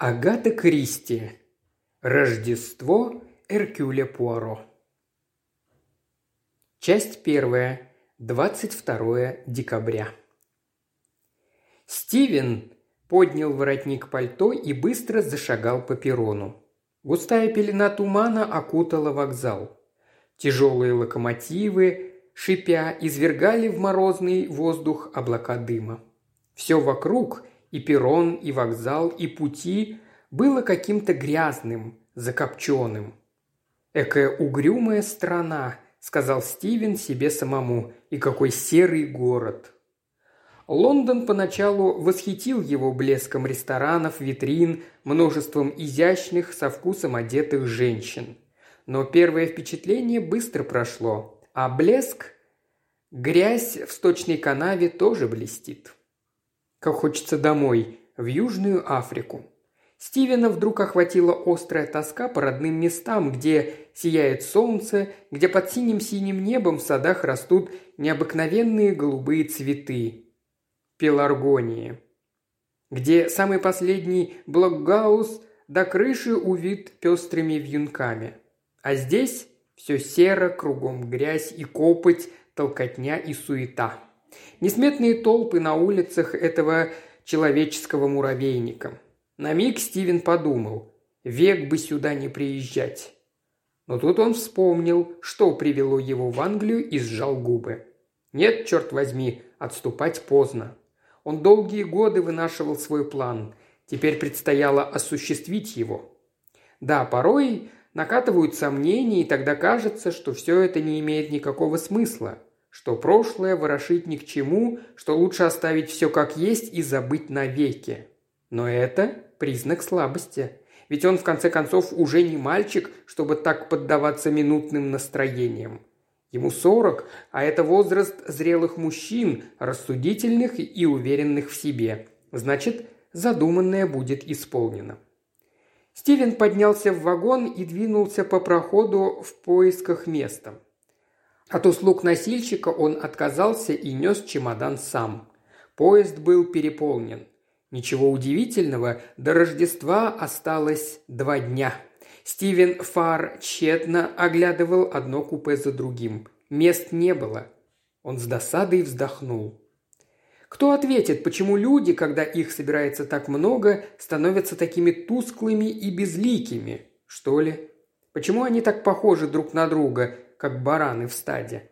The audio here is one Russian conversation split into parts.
Агата Кристи. Рождество Эркюля Пуаро. Часть первая. 22 декабря. Стивен поднял воротник пальто и быстро зашагал по перрону. Густая пелена тумана окутала вокзал. Тяжелые локомотивы, шипя, извергали в морозный воздух облака дыма. Все вокруг – и перрон, и вокзал, и пути было каким-то грязным, закопченным. «Экая угрюмая страна», — сказал Стивен себе самому, — «и какой серый город». Лондон поначалу восхитил его блеском ресторанов, витрин, множеством изящных, со вкусом одетых женщин. Но первое впечатление быстро прошло, а блеск, грязь в сточной канаве тоже блестит. Как хочется домой, в Южную Африку. Стивена вдруг охватила острая тоска по родным местам, где сияет солнце, где под синим-синим небом в садах растут необыкновенные голубые цветы. Пеларгонии. Где самый последний блокгаус до крыши увит пестрыми вьюнками. А здесь все серо, кругом грязь и копоть, толкотня и суета. Несметные толпы на улицах этого человеческого муравейника. На миг Стивен подумал, век бы сюда не приезжать. Но тут он вспомнил, что привело его в Англию и сжал губы. Нет, черт возьми, отступать поздно. Он долгие годы вынашивал свой план. Теперь предстояло осуществить его. Да, порой накатывают сомнения, и тогда кажется, что все это не имеет никакого смысла что прошлое ворошить ни к чему, что лучше оставить все как есть и забыть навеки. Но это признак слабости. Ведь он, в конце концов, уже не мальчик, чтобы так поддаваться минутным настроениям. Ему сорок, а это возраст зрелых мужчин, рассудительных и уверенных в себе. Значит, задуманное будет исполнено. Стивен поднялся в вагон и двинулся по проходу в поисках места – от услуг носильщика он отказался и нес чемодан сам. Поезд был переполнен. Ничего удивительного, до Рождества осталось два дня. Стивен Фар тщетно оглядывал одно купе за другим. Мест не было. Он с досадой вздохнул. Кто ответит, почему люди, когда их собирается так много, становятся такими тусклыми и безликими? Что ли? Почему они так похожи друг на друга, как бараны в стаде.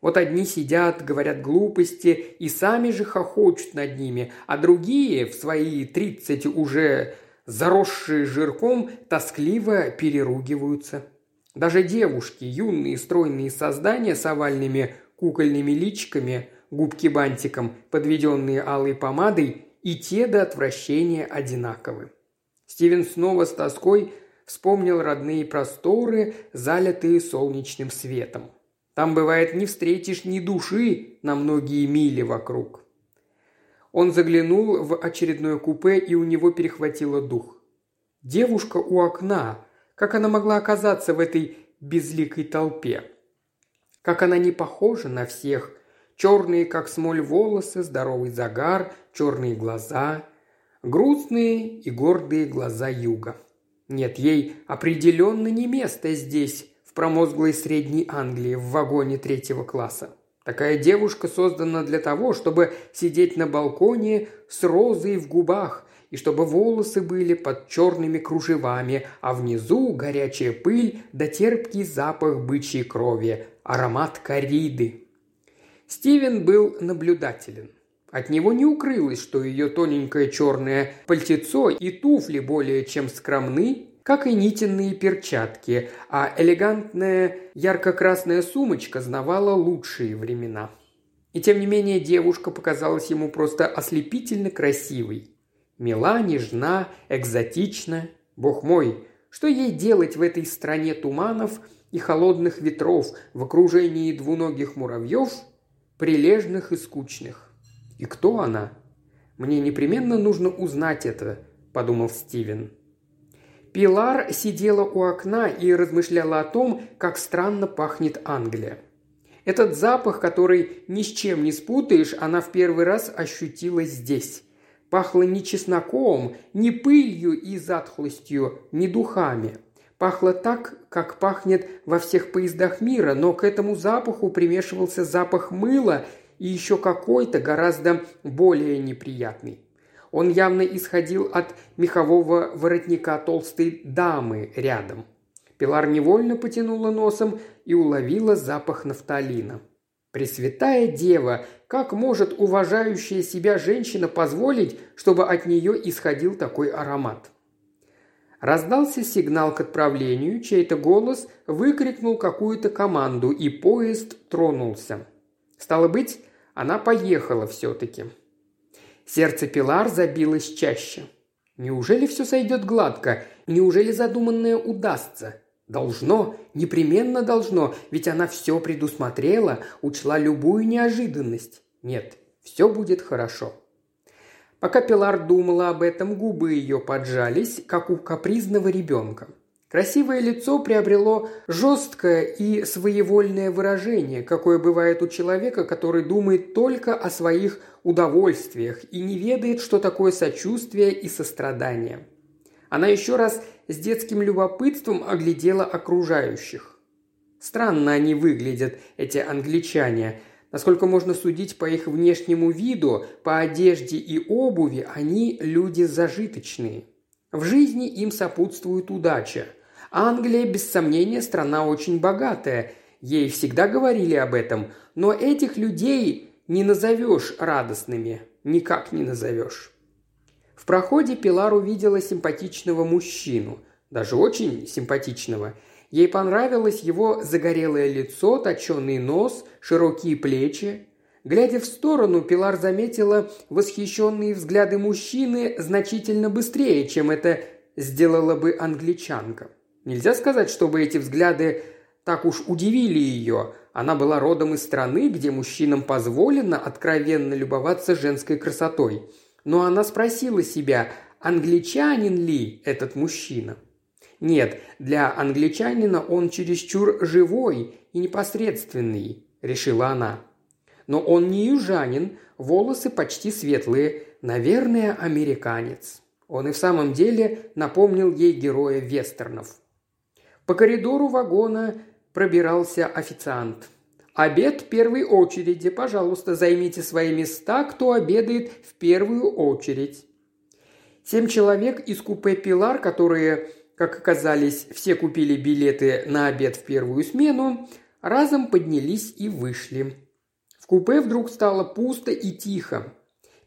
Вот одни сидят, говорят глупости и сами же хохочут над ними, а другие в свои тридцать уже заросшие жирком тоскливо переругиваются. Даже девушки, юные стройные создания с овальными кукольными личиками, губки бантиком, подведенные алой помадой, и те до отвращения одинаковы. Стивен снова с тоской вспомнил родные просторы, залитые солнечным светом. Там, бывает, не встретишь ни души на многие мили вокруг. Он заглянул в очередное купе, и у него перехватило дух. Девушка у окна. Как она могла оказаться в этой безликой толпе? Как она не похожа на всех. Черные, как смоль, волосы, здоровый загар, черные глаза. Грустные и гордые глаза юга. Нет, ей определенно не место здесь, в промозглой Средней Англии, в вагоне третьего класса. Такая девушка создана для того, чтобы сидеть на балконе с розой в губах, и чтобы волосы были под черными кружевами, а внизу горячая пыль да терпкий запах бычьей крови, аромат кориды. Стивен был наблюдателен. От него не укрылось, что ее тоненькое черное пальтецо и туфли более чем скромны, как и нитиные перчатки, а элегантная ярко-красная сумочка знавала лучшие времена. И тем не менее девушка показалась ему просто ослепительно красивой. Мила, нежна, экзотична. Бог мой, что ей делать в этой стране туманов и холодных ветров в окружении двуногих муравьев, прилежных и скучных? И кто она? Мне непременно нужно узнать это, подумал Стивен. Пилар сидела у окна и размышляла о том, как странно пахнет Англия. Этот запах, который ни с чем не спутаешь, она в первый раз ощутила здесь. Пахло не чесноком, не пылью и затхлостью, не духами. Пахло так, как пахнет во всех поездах мира, но к этому запаху примешивался запах мыла и еще какой-то гораздо более неприятный. Он явно исходил от мехового воротника толстой дамы рядом. Пилар невольно потянула носом и уловила запах нафталина. Пресвятая Дева, как может уважающая себя женщина позволить, чтобы от нее исходил такой аромат? Раздался сигнал к отправлению, чей-то голос выкрикнул какую-то команду, и поезд тронулся. Стало быть, она поехала все-таки. Сердце Пилар забилось чаще. Неужели все сойдет гладко? Неужели задуманное удастся? Должно, непременно должно, ведь она все предусмотрела, учла любую неожиданность. Нет, все будет хорошо. Пока Пилар думала об этом, губы ее поджались, как у капризного ребенка. Красивое лицо приобрело жесткое и своевольное выражение, какое бывает у человека, который думает только о своих удовольствиях и не ведает, что такое сочувствие и сострадание. Она еще раз с детским любопытством оглядела окружающих. Странно они выглядят, эти англичане. Насколько можно судить по их внешнему виду, по одежде и обуви, они люди зажиточные. В жизни им сопутствует удача – Англия, без сомнения, страна очень богатая. Ей всегда говорили об этом. Но этих людей не назовешь радостными. Никак не назовешь. В проходе Пилар увидела симпатичного мужчину. Даже очень симпатичного. Ей понравилось его загорелое лицо, точеный нос, широкие плечи. Глядя в сторону, Пилар заметила восхищенные взгляды мужчины значительно быстрее, чем это сделала бы англичанка. Нельзя сказать, чтобы эти взгляды так уж удивили ее. Она была родом из страны, где мужчинам позволено откровенно любоваться женской красотой. Но она спросила себя, англичанин ли этот мужчина? Нет, для англичанина он чересчур живой и непосредственный, решила она. Но он не южанин, волосы почти светлые, наверное, американец. Он и в самом деле напомнил ей героя вестернов – по коридору вагона пробирался официант. «Обед в первой очереди. Пожалуйста, займите свои места, кто обедает в первую очередь». Семь человек из купе «Пилар», которые, как оказались, все купили билеты на обед в первую смену, разом поднялись и вышли. В купе вдруг стало пусто и тихо.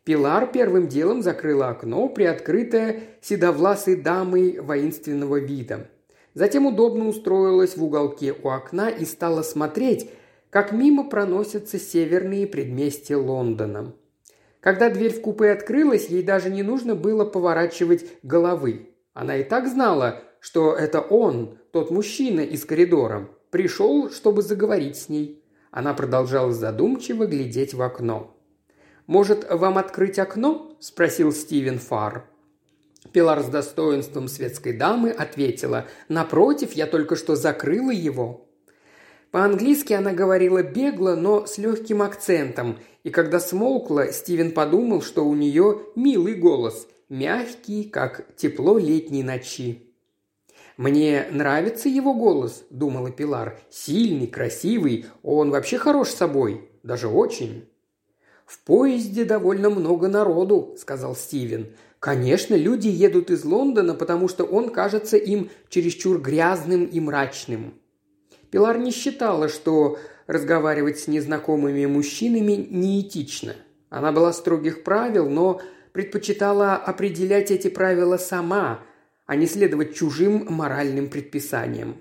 Пилар первым делом закрыла окно, приоткрытое седовласой дамой воинственного вида – Затем удобно устроилась в уголке у окна и стала смотреть, как мимо проносятся северные предместья Лондона. Когда дверь в купе открылась, ей даже не нужно было поворачивать головы. Она и так знала, что это он, тот мужчина из коридора, пришел, чтобы заговорить с ней. Она продолжала задумчиво глядеть в окно. «Может, вам открыть окно?» – спросил Стивен Фарр. Пилар с достоинством светской дамы ответила «Напротив, я только что закрыла его». По-английски она говорила бегло, но с легким акцентом, и когда смолкла, Стивен подумал, что у нее милый голос, мягкий, как тепло летней ночи. «Мне нравится его голос», – думала Пилар. «Сильный, красивый, он вообще хорош собой, даже очень». «В поезде довольно много народу», – сказал Стивен. Конечно, люди едут из Лондона, потому что он кажется им чересчур грязным и мрачным. Пилар не считала, что разговаривать с незнакомыми мужчинами неэтично. Она была строгих правил, но предпочитала определять эти правила сама, а не следовать чужим моральным предписаниям.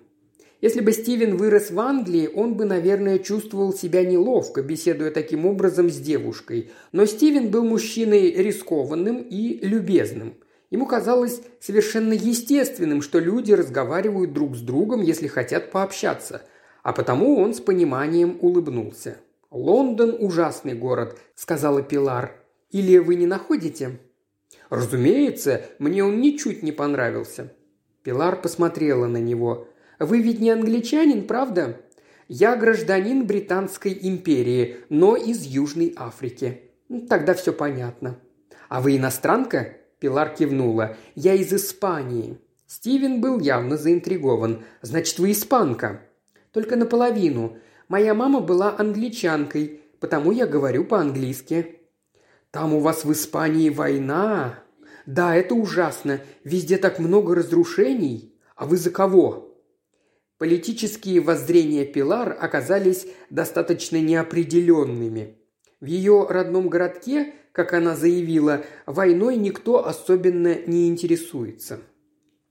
Если бы Стивен вырос в Англии, он бы, наверное, чувствовал себя неловко, беседуя таким образом с девушкой. Но Стивен был мужчиной рискованным и любезным. Ему казалось совершенно естественным, что люди разговаривают друг с другом, если хотят пообщаться. А потому он с пониманием улыбнулся. «Лондон – ужасный город», – сказала Пилар. «Или вы не находите?» «Разумеется, мне он ничуть не понравился». Пилар посмотрела на него. Вы ведь не англичанин, правда? Я гражданин Британской империи, но из Южной Африки. Тогда все понятно. «А вы иностранка?» Пилар кивнула. «Я из Испании». Стивен был явно заинтригован. «Значит, вы испанка?» «Только наполовину. Моя мама была англичанкой, потому я говорю по-английски». «Там у вас в Испании война?» «Да, это ужасно. Везде так много разрушений. А вы за кого?» Политические воззрения Пилар оказались достаточно неопределенными. В ее родном городке, как она заявила, войной никто особенно не интересуется.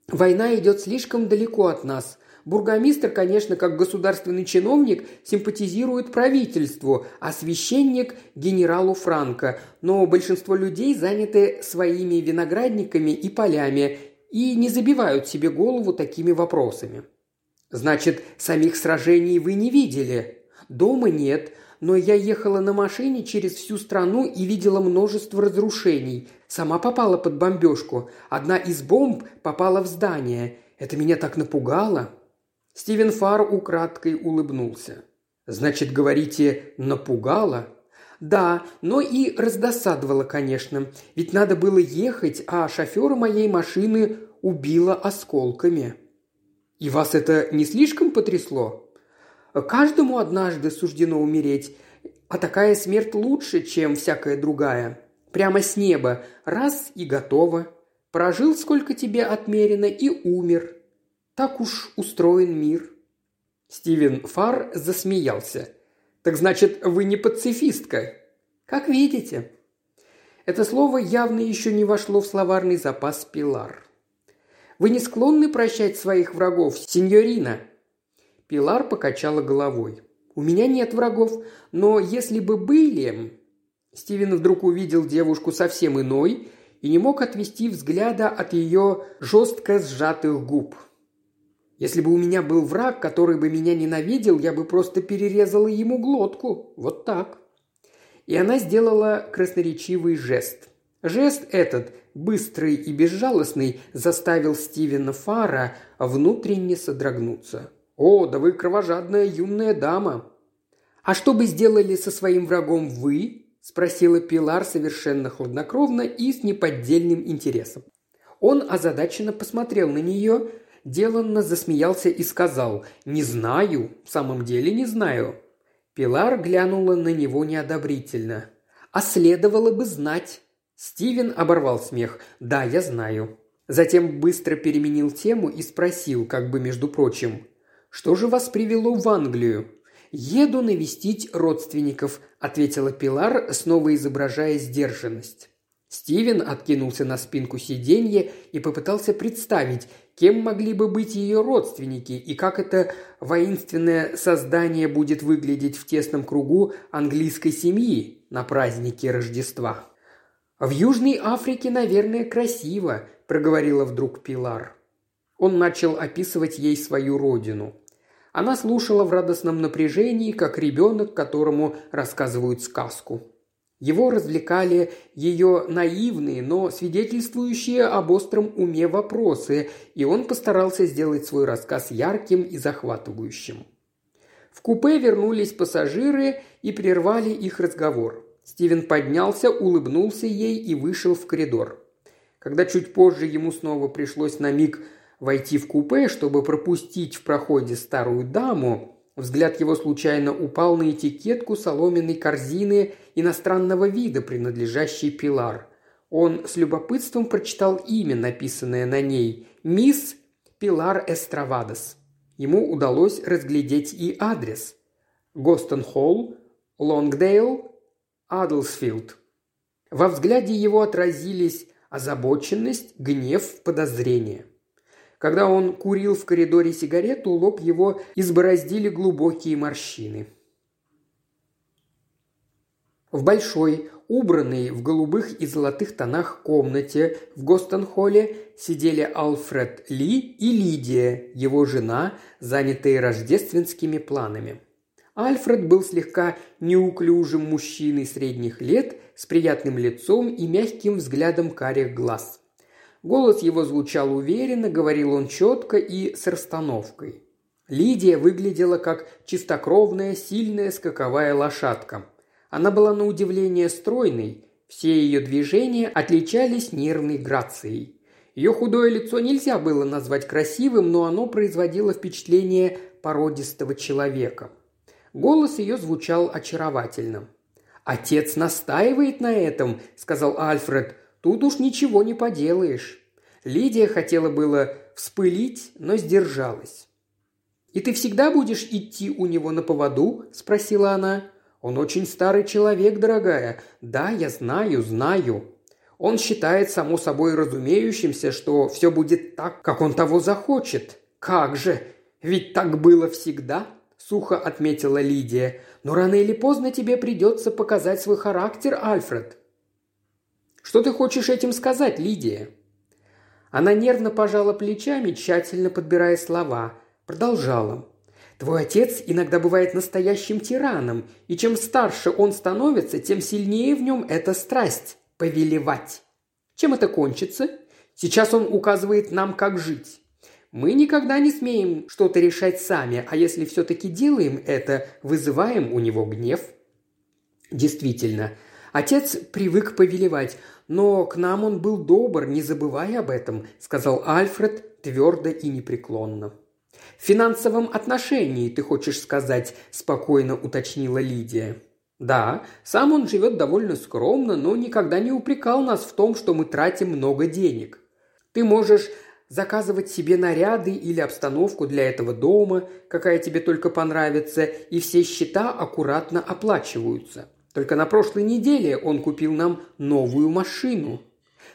Война идет слишком далеко от нас. Бургомистр, конечно, как государственный чиновник, симпатизирует правительству, а священник – генералу Франко. Но большинство людей заняты своими виноградниками и полями и не забивают себе голову такими вопросами. «Значит, самих сражений вы не видели?» «Дома нет, но я ехала на машине через всю страну и видела множество разрушений. Сама попала под бомбежку. Одна из бомб попала в здание. Это меня так напугало». Стивен Фар украдкой улыбнулся. «Значит, говорите, напугало?» «Да, но и раздосадовало, конечно. Ведь надо было ехать, а шофера моей машины убило осколками». «И вас это не слишком потрясло?» Каждому однажды суждено умереть, а такая смерть лучше, чем всякая другая. Прямо с неба. Раз и готово. Прожил, сколько тебе отмерено, и умер. Так уж устроен мир». Стивен Фар засмеялся. «Так значит, вы не пацифистка?» «Как видите». Это слово явно еще не вошло в словарный запас Пилар. «Вы не склонны прощать своих врагов, сеньорина?» Пилар покачала головой. «У меня нет врагов, но если бы были...» Стивен вдруг увидел девушку совсем иной и не мог отвести взгляда от ее жестко сжатых губ. «Если бы у меня был враг, который бы меня ненавидел, я бы просто перерезала ему глотку. Вот так». И она сделала красноречивый жест. Жест этот, быстрый и безжалостный, заставил Стивена Фара внутренне содрогнуться – «О, да вы кровожадная юная дама!» «А что бы сделали со своим врагом вы?» – спросила Пилар совершенно хладнокровно и с неподдельным интересом. Он озадаченно посмотрел на нее, деланно засмеялся и сказал «Не знаю, в самом деле не знаю». Пилар глянула на него неодобрительно. «А следовало бы знать». Стивен оборвал смех. «Да, я знаю». Затем быстро переменил тему и спросил, как бы между прочим – что же вас привело в Англию?» «Еду навестить родственников», – ответила Пилар, снова изображая сдержанность. Стивен откинулся на спинку сиденья и попытался представить, кем могли бы быть ее родственники и как это воинственное создание будет выглядеть в тесном кругу английской семьи на празднике Рождества. «В Южной Африке, наверное, красиво», – проговорила вдруг Пилар. Он начал описывать ей свою родину. Она слушала в радостном напряжении, как ребенок, которому рассказывают сказку. Его развлекали ее наивные, но свидетельствующие об остром уме вопросы, и он постарался сделать свой рассказ ярким и захватывающим. В купе вернулись пассажиры и прервали их разговор. Стивен поднялся, улыбнулся ей и вышел в коридор. Когда чуть позже ему снова пришлось на миг войти в купе, чтобы пропустить в проходе старую даму, взгляд его случайно упал на этикетку соломенной корзины иностранного вида, принадлежащей Пилар. Он с любопытством прочитал имя, написанное на ней – «Мисс Пилар Эстравадос». Ему удалось разглядеть и адрес – Гостон Холл, Лонгдейл, Адлсфилд. Во взгляде его отразились озабоченность, гнев, подозрение. Когда он курил в коридоре сигарету, лоб его избороздили глубокие морщины. В большой, убранной в голубых и золотых тонах комнате в Гостон-холле сидели Алфред Ли и Лидия, его жена, занятые рождественскими планами. Альфред был слегка неуклюжим мужчиной средних лет с приятным лицом и мягким взглядом карих глаз. Голос его звучал уверенно, говорил он четко и с расстановкой. Лидия выглядела как чистокровная, сильная скаковая лошадка. Она была на удивление стройной, Все ее движения отличались нервной грацией. Ее худое лицо нельзя было назвать красивым, но оно производило впечатление породистого человека. Голос ее звучал очаровательно. «Отец настаивает на этом», – сказал Альфред. «Тут уж ничего не поделаешь». Лидия хотела было вспылить, но сдержалась. «И ты всегда будешь идти у него на поводу?» – спросила она. «Он очень старый человек, дорогая. Да, я знаю, знаю. Он считает само собой разумеющимся, что все будет так, как он того захочет. Как же? Ведь так было всегда», – сухо отметила Лидия. «Но рано или поздно тебе придется показать свой характер, Альфред». «Что ты хочешь этим сказать, Лидия?» Она нервно пожала плечами, тщательно подбирая слова. Продолжала. Твой отец иногда бывает настоящим тираном, и чем старше он становится, тем сильнее в нем эта страсть – повелевать. Чем это кончится? Сейчас он указывает нам, как жить. Мы никогда не смеем что-то решать сами, а если все-таки делаем это, вызываем у него гнев. Действительно, отец привык повелевать, но к нам он был добр, не забывай об этом», – сказал Альфред твердо и непреклонно. «В финансовом отношении, ты хочешь сказать», – спокойно уточнила Лидия. «Да, сам он живет довольно скромно, но никогда не упрекал нас в том, что мы тратим много денег. Ты можешь заказывать себе наряды или обстановку для этого дома, какая тебе только понравится, и все счета аккуратно оплачиваются. Только на прошлой неделе он купил нам новую машину.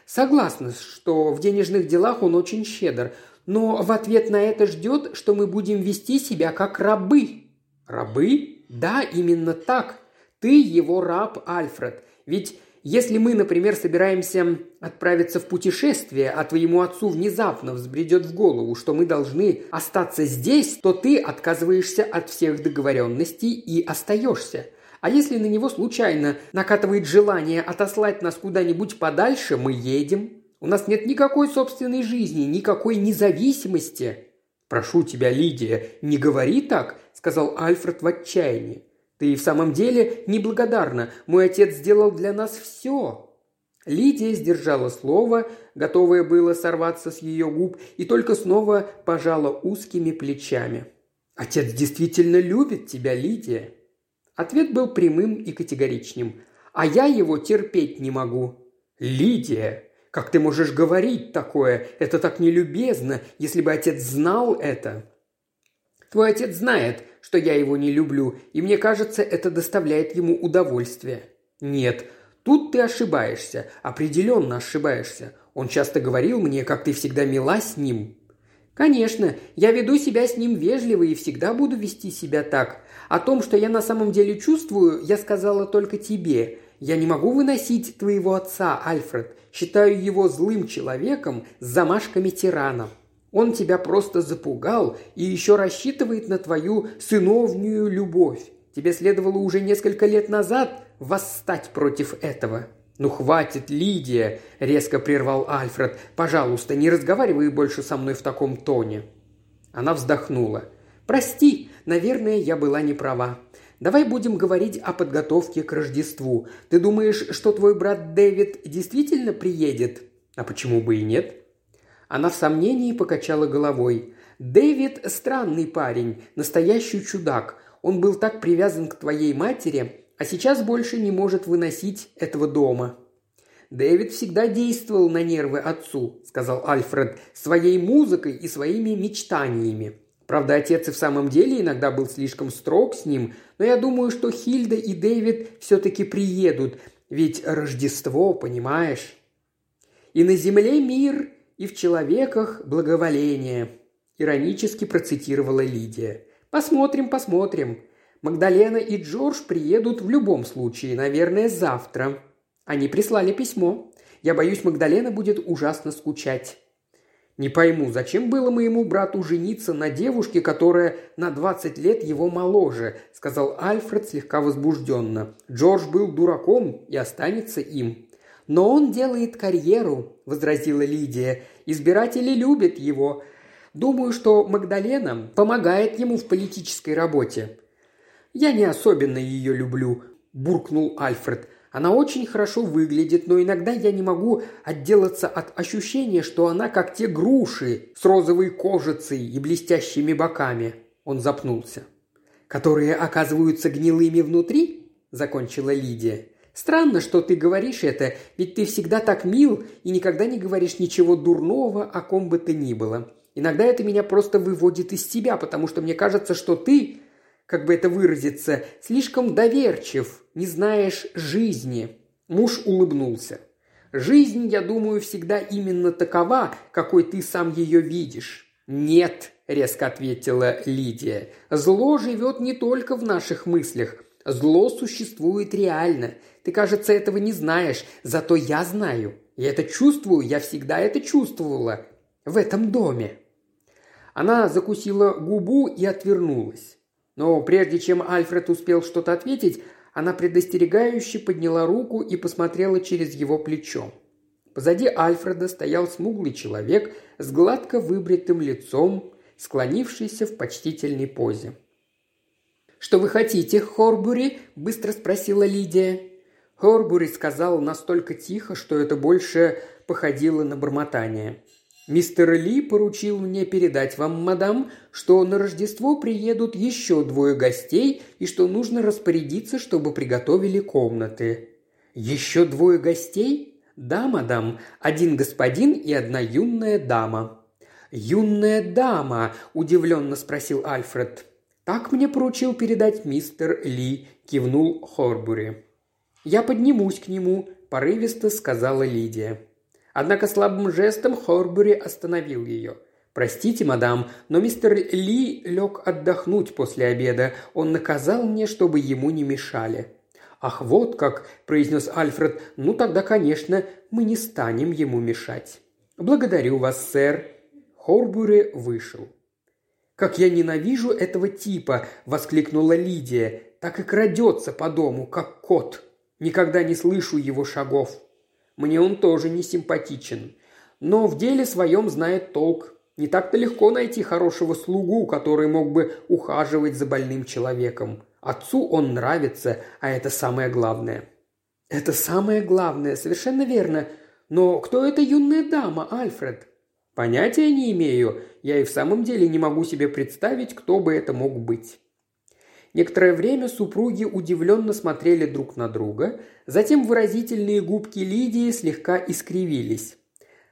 Согласна, что в денежных делах он очень щедр, но в ответ на это ждет, что мы будем вести себя как рабы. Рабы? Да, именно так. Ты его раб, Альфред. Ведь если мы, например, собираемся отправиться в путешествие, а твоему отцу внезапно взбредет в голову, что мы должны остаться здесь, то ты отказываешься от всех договоренностей и остаешься. А если на него случайно накатывает желание отослать нас куда-нибудь подальше, мы едем. У нас нет никакой собственной жизни, никакой независимости». «Прошу тебя, Лидия, не говори так», – сказал Альфред в отчаянии. «Ты и в самом деле неблагодарна. Мой отец сделал для нас все». Лидия сдержала слово, готовое было сорваться с ее губ, и только снова пожала узкими плечами. «Отец действительно любит тебя, Лидия», Ответ был прямым и категоричным. «А я его терпеть не могу». «Лидия, как ты можешь говорить такое? Это так нелюбезно, если бы отец знал это». «Твой отец знает, что я его не люблю, и мне кажется, это доставляет ему удовольствие». «Нет, тут ты ошибаешься, определенно ошибаешься. Он часто говорил мне, как ты всегда мила с ним». «Конечно, я веду себя с ним вежливо и всегда буду вести себя так. О том, что я на самом деле чувствую, я сказала только тебе. Я не могу выносить твоего отца, Альфред. Считаю его злым человеком с замашками тирана. Он тебя просто запугал и еще рассчитывает на твою сыновнюю любовь. Тебе следовало уже несколько лет назад восстать против этого». «Ну хватит, Лидия!» – резко прервал Альфред. «Пожалуйста, не разговаривай больше со мной в таком тоне». Она вздохнула. «Прости, наверное, я была не права. Давай будем говорить о подготовке к Рождеству. Ты думаешь, что твой брат Дэвид действительно приедет? А почему бы и нет?» Она в сомнении покачала головой. «Дэвид – странный парень, настоящий чудак. Он был так привязан к твоей матери, а сейчас больше не может выносить этого дома». «Дэвид всегда действовал на нервы отцу», – сказал Альфред, – «своей музыкой и своими мечтаниями. Правда, отец и в самом деле иногда был слишком строг с ним, но я думаю, что Хильда и Дэвид все-таки приедут, ведь Рождество, понимаешь? И на земле мир, и в человеках благоволение», – иронически процитировала Лидия. «Посмотрим, посмотрим. Магдалена и Джордж приедут в любом случае, наверное, завтра. Они прислали письмо. Я боюсь, Магдалена будет ужасно скучать. Не пойму, зачем было моему брату жениться на девушке, которая на 20 лет его моложе, сказал Альфред слегка возбужденно. Джордж был дураком и останется им. Но он делает карьеру, возразила Лидия. Избиратели любят его. Думаю, что Магдалена помогает ему в политической работе. «Я не особенно ее люблю», – буркнул Альфред. Она очень хорошо выглядит, но иногда я не могу отделаться от ощущения, что она как те груши с розовой кожицей и блестящими боками. Он запнулся. «Которые оказываются гнилыми внутри?» – закончила Лидия. «Странно, что ты говоришь это, ведь ты всегда так мил и никогда не говоришь ничего дурного о ком бы ты ни было. Иногда это меня просто выводит из тебя, потому что мне кажется, что ты как бы это выразиться, слишком доверчив, не знаешь жизни». Муж улыбнулся. «Жизнь, я думаю, всегда именно такова, какой ты сам ее видишь». «Нет», – резко ответила Лидия. «Зло живет не только в наших мыслях. Зло существует реально. Ты, кажется, этого не знаешь, зато я знаю. Я это чувствую, я всегда это чувствовала. В этом доме». Она закусила губу и отвернулась. Но прежде чем Альфред успел что-то ответить, она предостерегающе подняла руку и посмотрела через его плечо. Позади Альфреда стоял смуглый человек с гладко выбритым лицом, склонившийся в почтительной позе. «Что вы хотите, Хорбури?» – быстро спросила Лидия. Хорбури сказал настолько тихо, что это больше походило на бормотание. Мистер Ли поручил мне передать вам, мадам, что на Рождество приедут еще двое гостей и что нужно распорядиться, чтобы приготовили комнаты». «Еще двое гостей?» «Да, мадам, один господин и одна юная дама». «Юная дама?» – удивленно спросил Альфред. «Так мне поручил передать мистер Ли», – кивнул Хорбури. «Я поднимусь к нему», – порывисто сказала Лидия. Однако слабым жестом Хорбури остановил ее. «Простите, мадам, но мистер Ли лег отдохнуть после обеда. Он наказал мне, чтобы ему не мешали». «Ах, вот как!» – произнес Альфред. «Ну тогда, конечно, мы не станем ему мешать». «Благодарю вас, сэр». Хорбури вышел. «Как я ненавижу этого типа!» – воскликнула Лидия. «Так и крадется по дому, как кот. Никогда не слышу его шагов». Мне он тоже не симпатичен. Но в деле своем знает толк. Не так-то легко найти хорошего слугу, который мог бы ухаживать за больным человеком. Отцу он нравится, а это самое главное. Это самое главное, совершенно верно. Но кто эта юная дама, Альфред? Понятия не имею. Я и в самом деле не могу себе представить, кто бы это мог быть. Некоторое время супруги удивленно смотрели друг на друга, затем выразительные губки Лидии слегка искривились.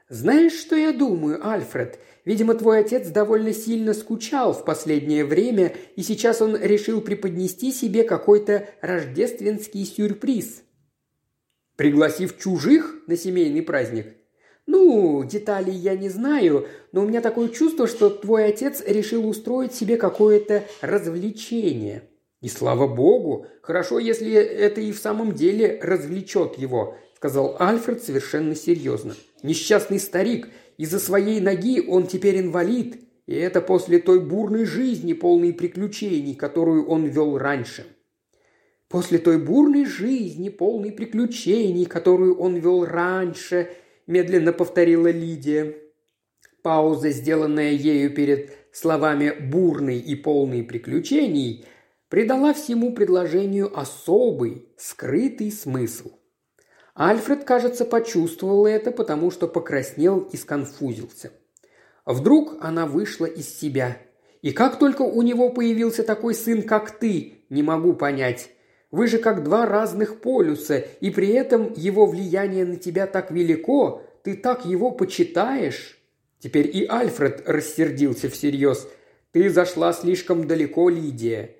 «Знаешь, что я думаю, Альфред? Видимо, твой отец довольно сильно скучал в последнее время, и сейчас он решил преподнести себе какой-то рождественский сюрприз». «Пригласив чужих на семейный праздник?» «Ну, деталей я не знаю, но у меня такое чувство, что твой отец решил устроить себе какое-то развлечение». «И слава богу! Хорошо, если это и в самом деле развлечет его», – сказал Альфред совершенно серьезно. «Несчастный старик, из-за своей ноги он теперь инвалид, и это после той бурной жизни, полной приключений, которую он вел раньше». «После той бурной жизни, полной приключений, которую он вел раньше», – медленно повторила Лидия. Пауза, сделанная ею перед словами «бурный» и «полный приключений», придала всему предложению особый, скрытый смысл. Альфред, кажется, почувствовал это, потому что покраснел и сконфузился. Вдруг она вышла из себя. И как только у него появился такой сын, как ты, не могу понять. Вы же как два разных полюса, и при этом его влияние на тебя так велико, ты так его почитаешь. Теперь и Альфред рассердился всерьез. Ты зашла слишком далеко, Лидия.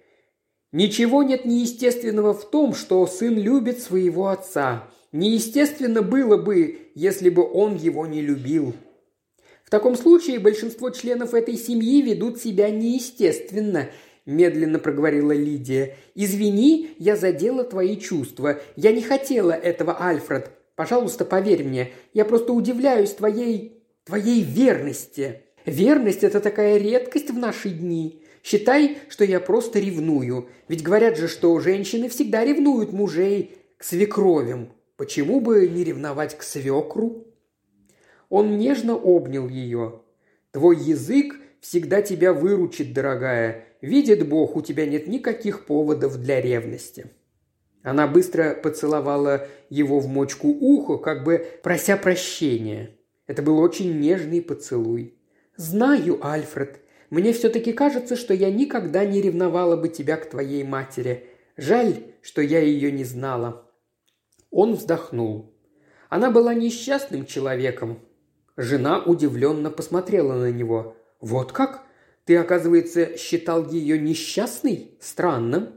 Ничего нет неестественного в том, что сын любит своего отца. Неестественно было бы, если бы он его не любил. В таком случае большинство членов этой семьи ведут себя неестественно, медленно проговорила Лидия. «Извини, я задела твои чувства. Я не хотела этого, Альфред. Пожалуйста, поверь мне. Я просто удивляюсь твоей... твоей верности. Верность – это такая редкость в наши дни. Считай, что я просто ревную. Ведь говорят же, что женщины всегда ревнуют мужей к свекровям. Почему бы не ревновать к свекру?» Он нежно обнял ее. «Твой язык всегда тебя выручит, дорогая. Видит Бог, у тебя нет никаких поводов для ревности». Она быстро поцеловала его в мочку уха, как бы прося прощения. Это был очень нежный поцелуй. «Знаю, Альфред. Мне все-таки кажется, что я никогда не ревновала бы тебя к твоей матери. Жаль, что я ее не знала». Он вздохнул. Она была несчастным человеком. Жена удивленно посмотрела на него. «Вот как? Ты, оказывается, считал ее несчастной? Странно».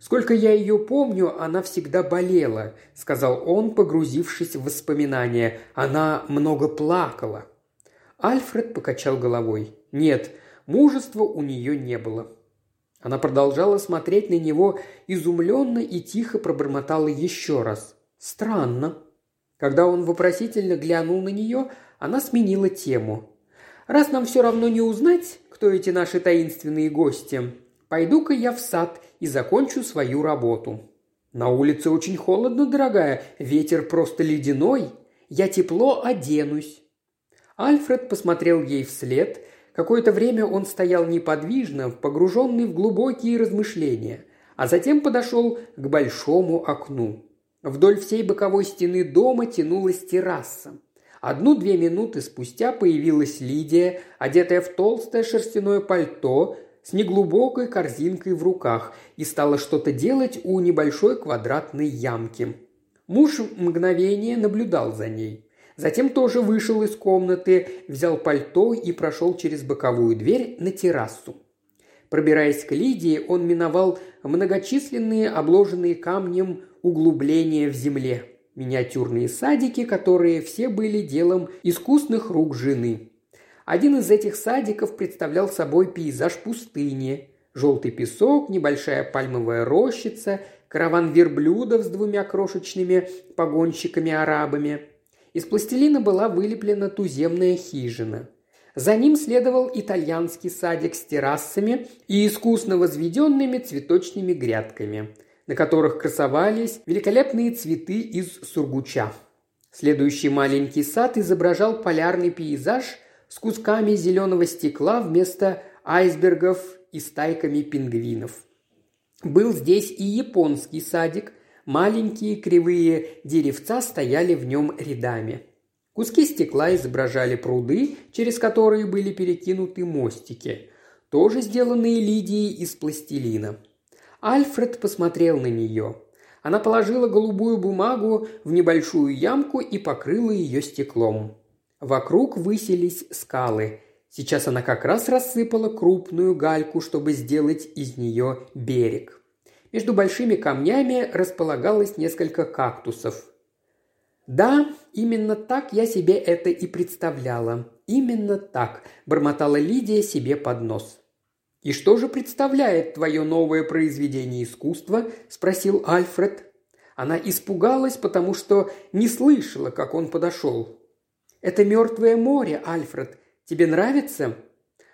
«Сколько я ее помню, она всегда болела», – сказал он, погрузившись в воспоминания. «Она много плакала». Альфред покачал головой. «Нет, мужества у нее не было». Она продолжала смотреть на него изумленно и тихо пробормотала еще раз. «Странно». Когда он вопросительно глянул на нее, она сменила тему. «Раз нам все равно не узнать, кто эти наши таинственные гости, пойду-ка я в сад и закончу свою работу». «На улице очень холодно, дорогая, ветер просто ледяной. Я тепло оденусь». Альфред посмотрел ей вслед. Какое-то время он стоял неподвижно, погруженный в глубокие размышления, а затем подошел к большому окну. Вдоль всей боковой стены дома тянулась терраса. Одну-две минуты спустя появилась Лидия, одетая в толстое шерстяное пальто, с неглубокой корзинкой в руках и стала что-то делать у небольшой квадратной ямки. Муж мгновение наблюдал за ней. Затем тоже вышел из комнаты, взял пальто и прошел через боковую дверь на террасу. Пробираясь к Лидии, он миновал многочисленные обложенные камнем углубления в земле, миниатюрные садики, которые все были делом искусных рук жены. Один из этих садиков представлял собой пейзаж пустыни. Желтый песок, небольшая пальмовая рощица, караван верблюдов с двумя крошечными погонщиками-арабами. Из пластилина была вылеплена туземная хижина. За ним следовал итальянский садик с террасами и искусно возведенными цветочными грядками, на которых красовались великолепные цветы из сургуча. Следующий маленький сад изображал полярный пейзаж с кусками зеленого стекла вместо айсбергов и стайками пингвинов. Был здесь и японский садик, маленькие кривые деревца стояли в нем рядами. Куски стекла изображали пруды, через которые были перекинуты мостики, тоже сделанные Лидией из пластилина. Альфред посмотрел на нее. Она положила голубую бумагу в небольшую ямку и покрыла ее стеклом. Вокруг высились скалы. Сейчас она как раз рассыпала крупную гальку, чтобы сделать из нее берег. Между большими камнями располагалось несколько кактусов. «Да, именно так я себе это и представляла. Именно так», – бормотала Лидия себе под нос. «И что же представляет твое новое произведение искусства?» – спросил Альфред. Она испугалась, потому что не слышала, как он подошел. Это мертвое море, Альфред. Тебе нравится?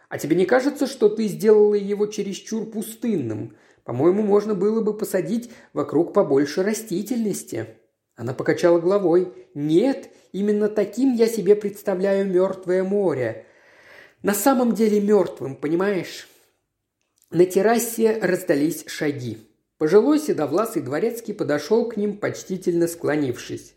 А тебе не кажется, что ты сделала его чересчур пустынным? По-моему, можно было бы посадить вокруг побольше растительности». Она покачала головой. «Нет, именно таким я себе представляю мертвое море. На самом деле мертвым, понимаешь?» На террасе раздались шаги. Пожилой седовласый дворецкий подошел к ним, почтительно склонившись.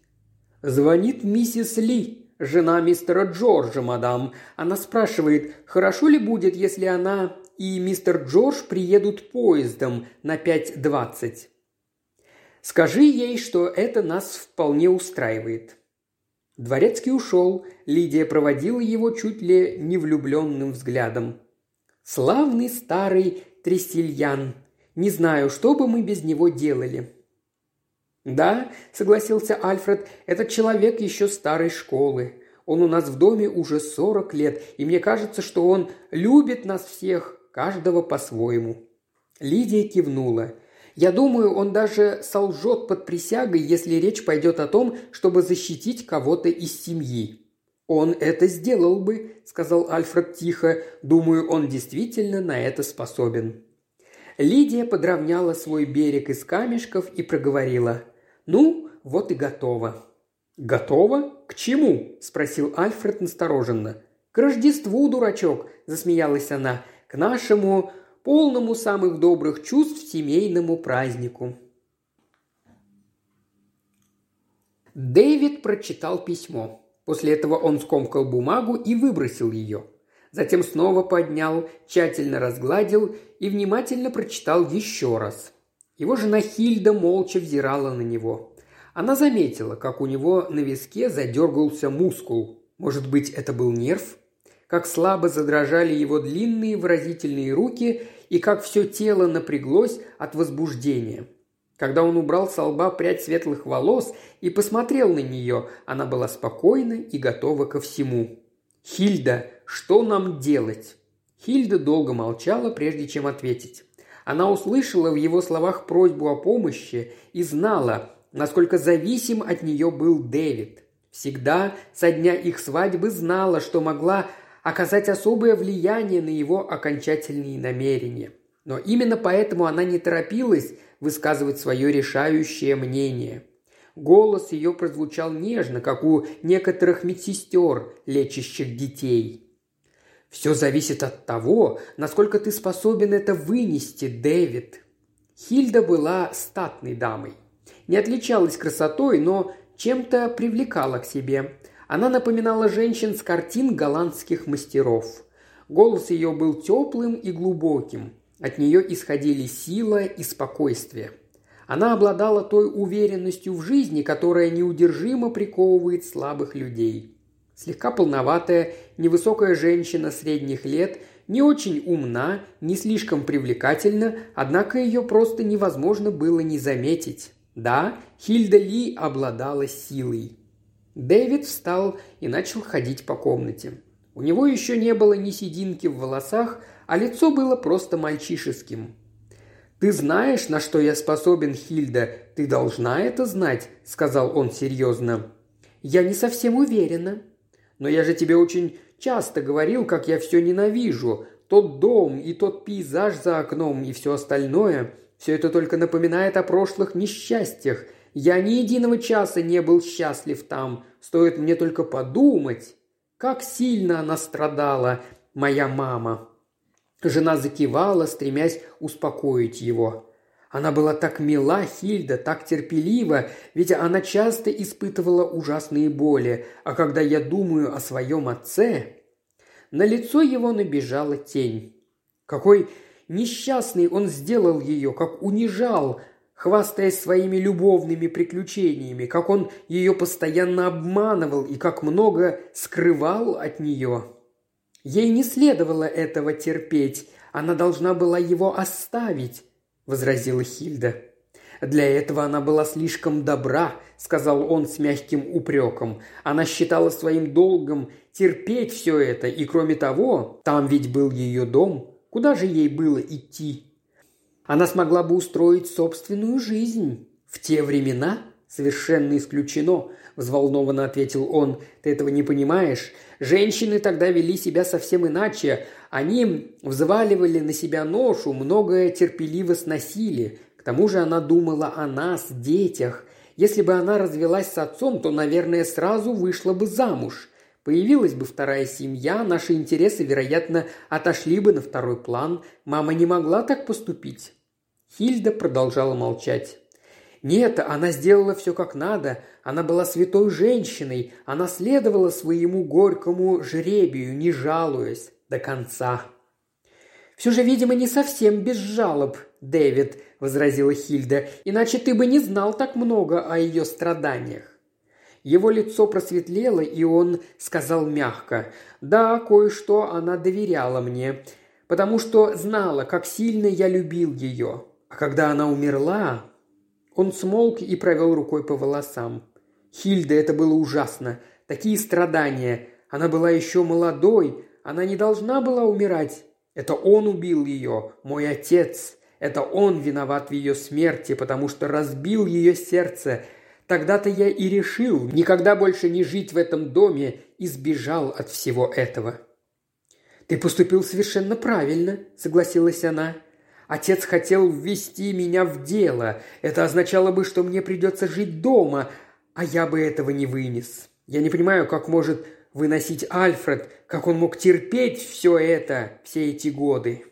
«Звонит миссис Ли», жена мистера Джорджа, мадам. Она спрашивает, хорошо ли будет, если она и мистер Джордж приедут поездом на 5.20. Скажи ей, что это нас вполне устраивает». Дворецкий ушел, Лидия проводила его чуть ли не влюбленным взглядом. «Славный старый Трестильян. Не знаю, что бы мы без него делали. «Да», – согласился Альфред, – «этот человек еще старой школы. Он у нас в доме уже сорок лет, и мне кажется, что он любит нас всех, каждого по-своему». Лидия кивнула. «Я думаю, он даже солжет под присягой, если речь пойдет о том, чтобы защитить кого-то из семьи». «Он это сделал бы», – сказал Альфред тихо. «Думаю, он действительно на это способен». Лидия подровняла свой берег из камешков и проговорила. «Ну, вот и готово». «Готово? К чему?» – спросил Альфред настороженно. «К Рождеству, дурачок!» – засмеялась она. «К нашему полному самых добрых чувств семейному празднику». Дэвид прочитал письмо. После этого он скомкал бумагу и выбросил ее. Затем снова поднял, тщательно разгладил и внимательно прочитал еще раз. Его жена Хильда молча взирала на него. Она заметила, как у него на виске задергался мускул. Может быть, это был нерв? Как слабо задрожали его длинные выразительные руки и как все тело напряглось от возбуждения. Когда он убрал с лба прядь светлых волос и посмотрел на нее, она была спокойна и готова ко всему. «Хильда, что нам делать?» Хильда долго молчала, прежде чем ответить. Она услышала в его словах просьбу о помощи и знала, насколько зависим от нее был Дэвид. Всегда со дня их свадьбы знала, что могла оказать особое влияние на его окончательные намерения. Но именно поэтому она не торопилась высказывать свое решающее мнение. Голос ее прозвучал нежно, как у некоторых медсестер, лечащих детей. «Все зависит от того, насколько ты способен это вынести, Дэвид». Хильда была статной дамой. Не отличалась красотой, но чем-то привлекала к себе. Она напоминала женщин с картин голландских мастеров. Голос ее был теплым и глубоким. От нее исходили сила и спокойствие. Она обладала той уверенностью в жизни, которая неудержимо приковывает слабых людей. Слегка полноватая, невысокая женщина средних лет, не очень умна, не слишком привлекательна, однако ее просто невозможно было не заметить. Да, Хильда Ли обладала силой. Дэвид встал и начал ходить по комнате. У него еще не было ни сединки в волосах, а лицо было просто мальчишеским. «Ты знаешь, на что я способен, Хильда? Ты должна это знать», — сказал он серьезно. «Я не совсем уверена». «Но я же тебе очень часто говорил, как я все ненавижу. Тот дом и тот пейзаж за окном и все остальное. Все это только напоминает о прошлых несчастьях. Я ни единого часа не был счастлив там. Стоит мне только подумать, как сильно она страдала, моя мама». Жена закивала, стремясь успокоить его. Она была так мила, Хильда, так терпелива, ведь она часто испытывала ужасные боли, а когда я думаю о своем отце... На лицо его набежала тень. Какой несчастный он сделал ее, как унижал, хвастаясь своими любовными приключениями, как он ее постоянно обманывал и как много скрывал от нее. Ей не следовало этого терпеть, она должна была его оставить, возразила Хильда. Для этого она была слишком добра, сказал он с мягким упреком. Она считала своим долгом терпеть все это, и кроме того, там ведь был ее дом. Куда же ей было идти? Она смогла бы устроить собственную жизнь. В те времена совершенно исключено, взволнованно ответил он. Ты этого не понимаешь? Женщины тогда вели себя совсем иначе. Они взваливали на себя ношу, многое терпеливо сносили. К тому же она думала о нас, детях. Если бы она развелась с отцом, то, наверное, сразу вышла бы замуж. Появилась бы вторая семья, наши интересы, вероятно, отошли бы на второй план. Мама не могла так поступить. Хильда продолжала молчать. Нет, она сделала все как надо. Она была святой женщиной. Она следовала своему горькому жребию, не жалуясь до конца. «Все же, видимо, не совсем без жалоб, Дэвид», – возразила Хильда, – «иначе ты бы не знал так много о ее страданиях». Его лицо просветлело, и он сказал мягко, «Да, кое-что она доверяла мне, потому что знала, как сильно я любил ее. А когда она умерла, он смолк и провел рукой по волосам. Хильда, это было ужасно. Такие страдания. Она была еще молодой. Она не должна была умирать. Это он убил ее, мой отец. Это он виноват в ее смерти, потому что разбил ее сердце. Тогда-то я и решил никогда больше не жить в этом доме и сбежал от всего этого. «Ты поступил совершенно правильно», — согласилась она. Отец хотел ввести меня в дело. Это означало бы, что мне придется жить дома, а я бы этого не вынес. Я не понимаю, как может выносить Альфред, как он мог терпеть все это, все эти годы.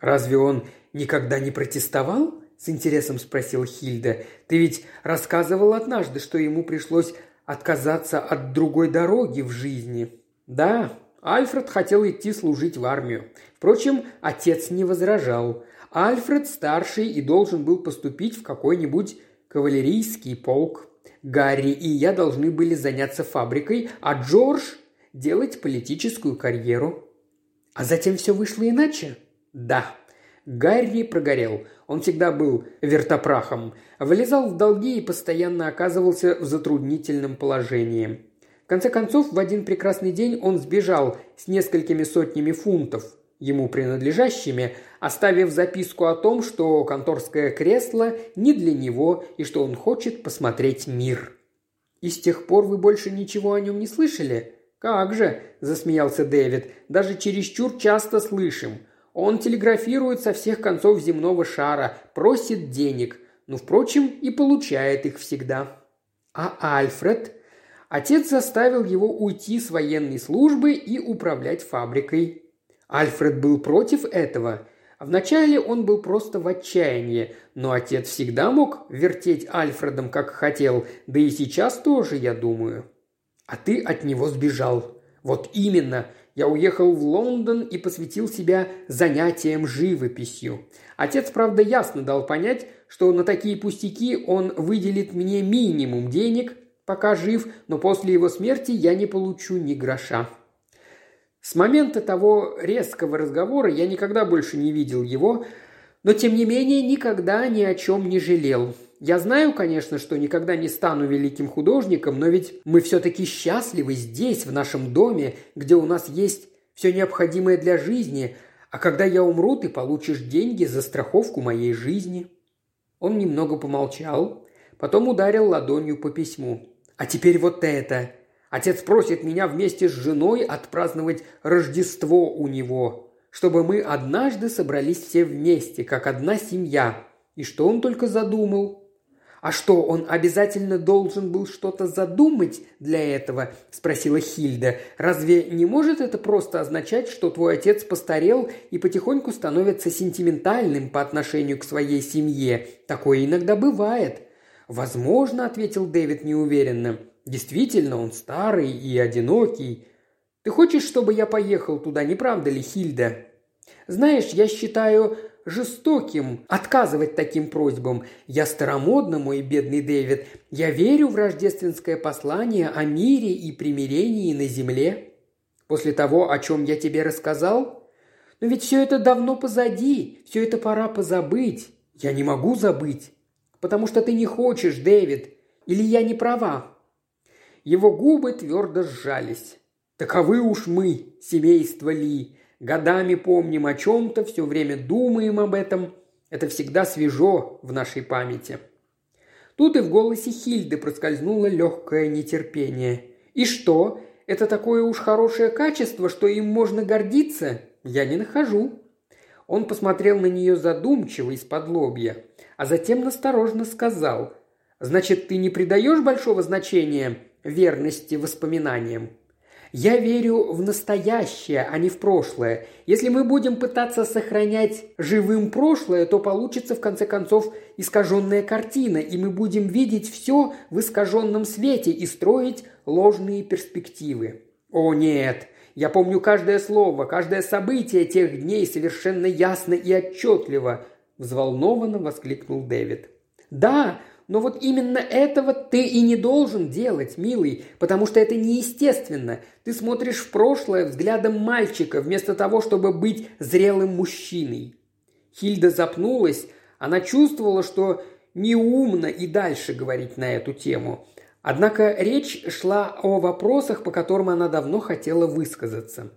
Разве он никогда не протестовал? – с интересом спросил Хильда. «Ты ведь рассказывал однажды, что ему пришлось отказаться от другой дороги в жизни». «Да, Альфред хотел идти служить в армию. Впрочем, отец не возражал. Альфред старший и должен был поступить в какой-нибудь кавалерийский полк. Гарри и я должны были заняться фабрикой, а Джордж – делать политическую карьеру. А затем все вышло иначе? Да. Гарри прогорел. Он всегда был вертопрахом. Вылезал в долги и постоянно оказывался в затруднительном положении. В конце концов, в один прекрасный день он сбежал с несколькими сотнями фунтов, ему принадлежащими, оставив записку о том, что конторское кресло не для него и что он хочет посмотреть мир. «И с тех пор вы больше ничего о нем не слышали?» «Как же», – засмеялся Дэвид, – «даже чересчур часто слышим. Он телеграфирует со всех концов земного шара, просит денег, но, впрочем, и получает их всегда». «А Альфред?» Отец заставил его уйти с военной службы и управлять фабрикой. Альфред был против этого. Вначале он был просто в отчаянии, но отец всегда мог вертеть Альфредом, как хотел, да и сейчас тоже, я думаю. А ты от него сбежал. Вот именно. Я уехал в Лондон и посвятил себя занятиям живописью. Отец, правда, ясно дал понять, что на такие пустяки он выделит мне минимум денег, пока жив, но после его смерти я не получу ни гроша. С момента того резкого разговора я никогда больше не видел его, но тем не менее никогда ни о чем не жалел. Я знаю, конечно, что никогда не стану великим художником, но ведь мы все-таки счастливы здесь, в нашем доме, где у нас есть все необходимое для жизни, а когда я умру, ты получишь деньги за страховку моей жизни». Он немного помолчал, потом ударил ладонью по письму. «А теперь вот это. Отец просит меня вместе с женой отпраздновать Рождество у него, чтобы мы однажды собрались все вместе, как одна семья. И что он только задумал? «А что, он обязательно должен был что-то задумать для этого?» – спросила Хильда. «Разве не может это просто означать, что твой отец постарел и потихоньку становится сентиментальным по отношению к своей семье? Такое иногда бывает». «Возможно», – ответил Дэвид неуверенно. Действительно, он старый и одинокий. Ты хочешь, чтобы я поехал туда, не правда ли, Хильда? Знаешь, я считаю жестоким отказывать таким просьбам. Я старомодно, мой бедный Дэвид. Я верю в рождественское послание о мире и примирении на земле. После того, о чем я тебе рассказал? Но ведь все это давно позади, все это пора позабыть. Я не могу забыть. Потому что ты не хочешь, Дэвид. Или я не права? Его губы твердо сжались. Таковы уж мы, семейство Ли. Годами помним о чем-то, все время думаем об этом. Это всегда свежо в нашей памяти. Тут и в голосе Хильды проскользнуло легкое нетерпение. «И что? Это такое уж хорошее качество, что им можно гордиться? Я не нахожу». Он посмотрел на нее задумчиво из-под лобья, а затем насторожно сказал. «Значит, ты не придаешь большого значения верности воспоминаниям. Я верю в настоящее, а не в прошлое. Если мы будем пытаться сохранять живым прошлое, то получится в конце концов искаженная картина, и мы будем видеть все в искаженном свете и строить ложные перспективы. О нет, я помню каждое слово, каждое событие тех дней совершенно ясно и отчетливо, взволнованно воскликнул Дэвид. Да, но вот именно этого ты и не должен делать, милый, потому что это неестественно. Ты смотришь в прошлое взглядом мальчика, вместо того, чтобы быть зрелым мужчиной. Хильда запнулась, она чувствовала, что неумно и дальше говорить на эту тему. Однако речь шла о вопросах, по которым она давно хотела высказаться.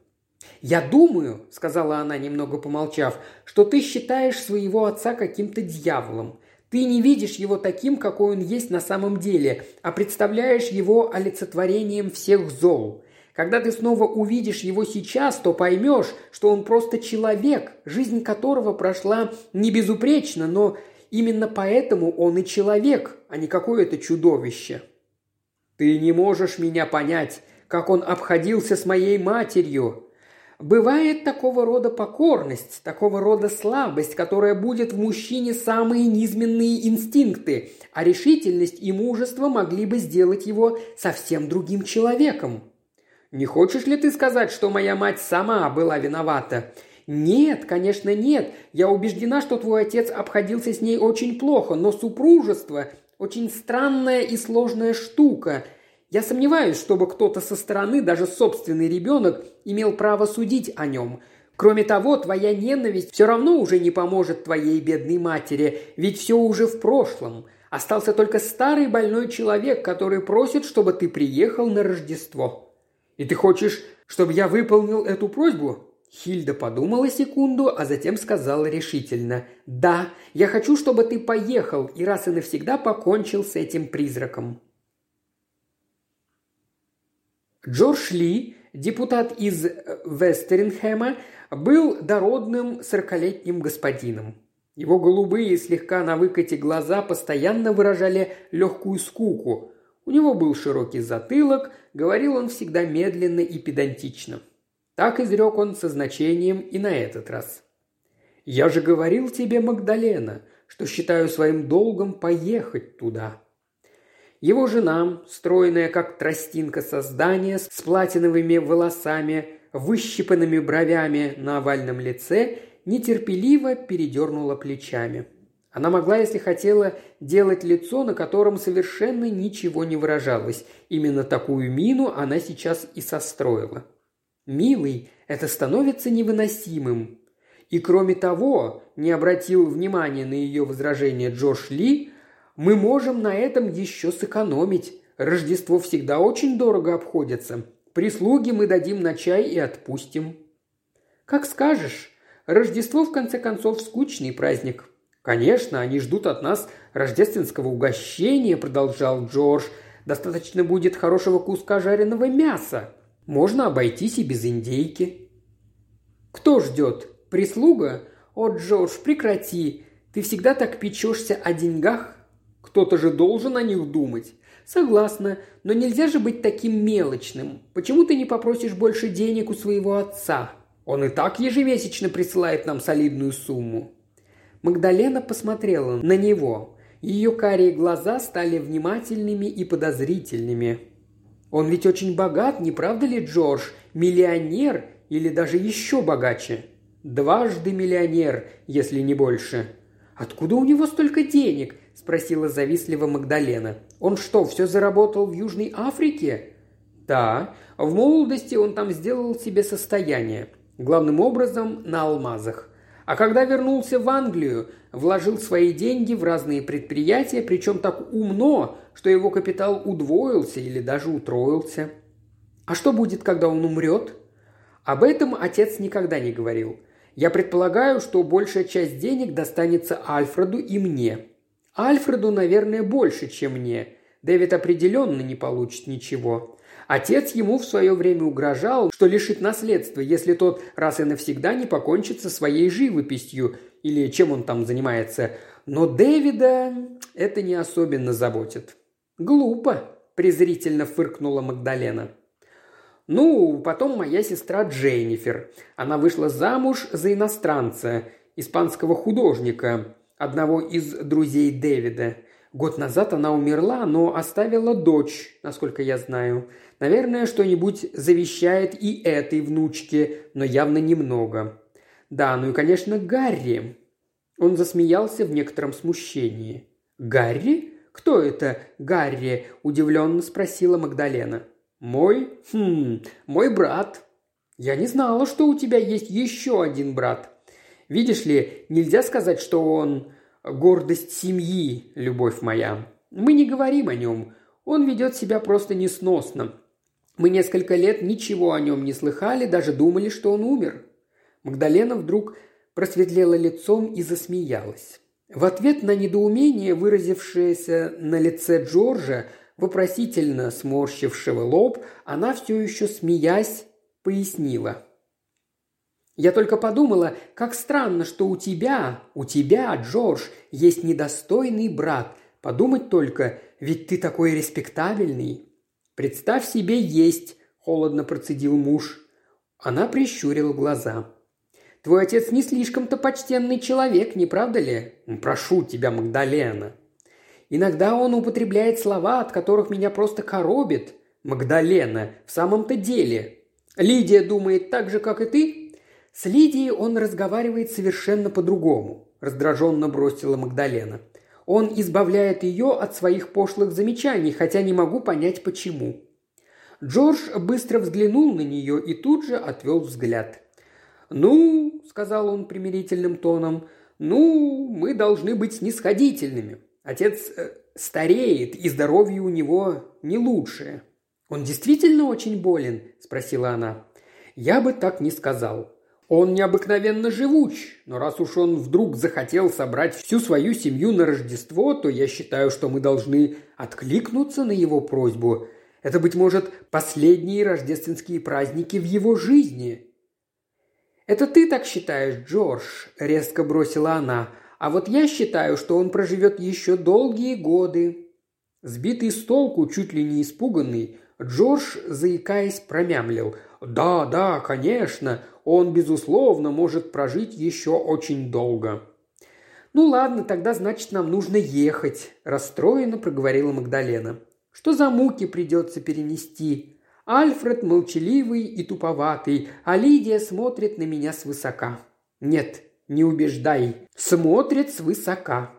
«Я думаю», – сказала она, немного помолчав, – «что ты считаешь своего отца каким-то дьяволом. Ты не видишь его таким, какой он есть на самом деле, а представляешь его олицетворением всех зол. Когда ты снова увидишь его сейчас, то поймешь, что он просто человек, жизнь которого прошла не безупречно, но именно поэтому он и человек, а не какое-то чудовище. Ты не можешь меня понять, как он обходился с моей матерью. Бывает такого рода покорность, такого рода слабость, которая будет в мужчине самые низменные инстинкты, а решительность и мужество могли бы сделать его совсем другим человеком. Не хочешь ли ты сказать, что моя мать сама была виновата? Нет, конечно, нет. Я убеждена, что твой отец обходился с ней очень плохо, но супружество – очень странная и сложная штука – я сомневаюсь, чтобы кто-то со стороны, даже собственный ребенок, имел право судить о нем. Кроме того, твоя ненависть все равно уже не поможет твоей бедной матери, ведь все уже в прошлом. Остался только старый больной человек, который просит, чтобы ты приехал на Рождество. И ты хочешь, чтобы я выполнил эту просьбу?» Хильда подумала секунду, а затем сказала решительно. «Да, я хочу, чтобы ты поехал и раз и навсегда покончил с этим призраком». Джордж Ли, депутат из э, Вестеринхэма, был дородным сорокалетним господином. Его голубые, слегка на выкате глаза постоянно выражали легкую скуку. У него был широкий затылок, говорил он всегда медленно и педантично. Так изрек он со значением и на этот раз. «Я же говорил тебе, Магдалена, что считаю своим долгом поехать туда», его жена, стройная как тростинка создания, с платиновыми волосами, выщипанными бровями на овальном лице, нетерпеливо передернула плечами. Она могла, если хотела, делать лицо, на котором совершенно ничего не выражалось. Именно такую мину она сейчас и состроила. «Милый, это становится невыносимым». И кроме того, не обратил внимания на ее возражение Джош Ли, мы можем на этом еще сэкономить. Рождество всегда очень дорого обходится. Прислуги мы дадим на чай и отпустим». «Как скажешь. Рождество, в конце концов, скучный праздник». «Конечно, они ждут от нас рождественского угощения», – продолжал Джордж. «Достаточно будет хорошего куска жареного мяса. Можно обойтись и без индейки». «Кто ждет? Прислуга? О, Джордж, прекрати. Ты всегда так печешься о деньгах. Кто-то же должен о них думать. Согласна, но нельзя же быть таким мелочным. Почему ты не попросишь больше денег у своего отца? Он и так ежемесячно присылает нам солидную сумму. Магдалена посмотрела на него. Ее карие глаза стали внимательными и подозрительными. Он ведь очень богат, не правда ли, Джордж? Миллионер или даже еще богаче? Дважды миллионер, если не больше. Откуда у него столько денег? спросила завистливо Магдалена. «Он что, все заработал в Южной Африке?» «Да. В молодости он там сделал себе состояние. Главным образом на алмазах. А когда вернулся в Англию, вложил свои деньги в разные предприятия, причем так умно, что его капитал удвоился или даже утроился. А что будет, когда он умрет? Об этом отец никогда не говорил. Я предполагаю, что большая часть денег достанется Альфреду и мне. Альфреду, наверное, больше, чем мне. Дэвид определенно не получит ничего. Отец ему в свое время угрожал, что лишит наследства, если тот раз и навсегда не покончит со своей живописью или чем он там занимается. Но Дэвида это не особенно заботит. «Глупо», – презрительно фыркнула Магдалена. «Ну, потом моя сестра Дженнифер. Она вышла замуж за иностранца, испанского художника одного из друзей Дэвида. Год назад она умерла, но оставила дочь, насколько я знаю. Наверное, что-нибудь завещает и этой внучке, но явно немного. Да, ну и, конечно, Гарри. Он засмеялся в некотором смущении. «Гарри? Кто это Гарри?» – удивленно спросила Магдалена. «Мой? Хм, мой брат». «Я не знала, что у тебя есть еще один брат», Видишь ли, нельзя сказать, что он гордость семьи, любовь моя. Мы не говорим о нем. Он ведет себя просто несносно. Мы несколько лет ничего о нем не слыхали, даже думали, что он умер». Магдалена вдруг просветлела лицом и засмеялась. В ответ на недоумение, выразившееся на лице Джорджа, вопросительно сморщившего лоб, она все еще, смеясь, пояснила – я только подумала, как странно, что у тебя, у тебя, Джордж, есть недостойный брат. Подумать только, ведь ты такой респектабельный. Представь себе есть, холодно процедил муж. Она прищурила глаза. «Твой отец не слишком-то почтенный человек, не правда ли? Прошу тебя, Магдалена». «Иногда он употребляет слова, от которых меня просто коробит. Магдалена, в самом-то деле. Лидия думает так же, как и ты?» «С Лидией он разговаривает совершенно по-другому», – раздраженно бросила Магдалена. «Он избавляет ее от своих пошлых замечаний, хотя не могу понять, почему». Джордж быстро взглянул на нее и тут же отвел взгляд. «Ну», – сказал он примирительным тоном, – «ну, мы должны быть снисходительными. Отец э, стареет, и здоровье у него не лучшее». «Он действительно очень болен?» – спросила она. «Я бы так не сказал. Он необыкновенно живуч, но раз уж он вдруг захотел собрать всю свою семью на Рождество, то я считаю, что мы должны откликнуться на его просьбу – это, быть может, последние рождественские праздники в его жизни». «Это ты так считаешь, Джордж?» – резко бросила она. «А вот я считаю, что он проживет еще долгие годы». Сбитый с толку, чуть ли не испуганный, Джордж, заикаясь, промямлил. «Да, да, конечно, он, безусловно, может прожить еще очень долго». «Ну ладно, тогда, значит, нам нужно ехать», – расстроенно проговорила Магдалена. Что за муки придется перенести? Альфред молчаливый и туповатый, а Лидия смотрит на меня свысока. Нет, не убеждай. Смотрит свысока.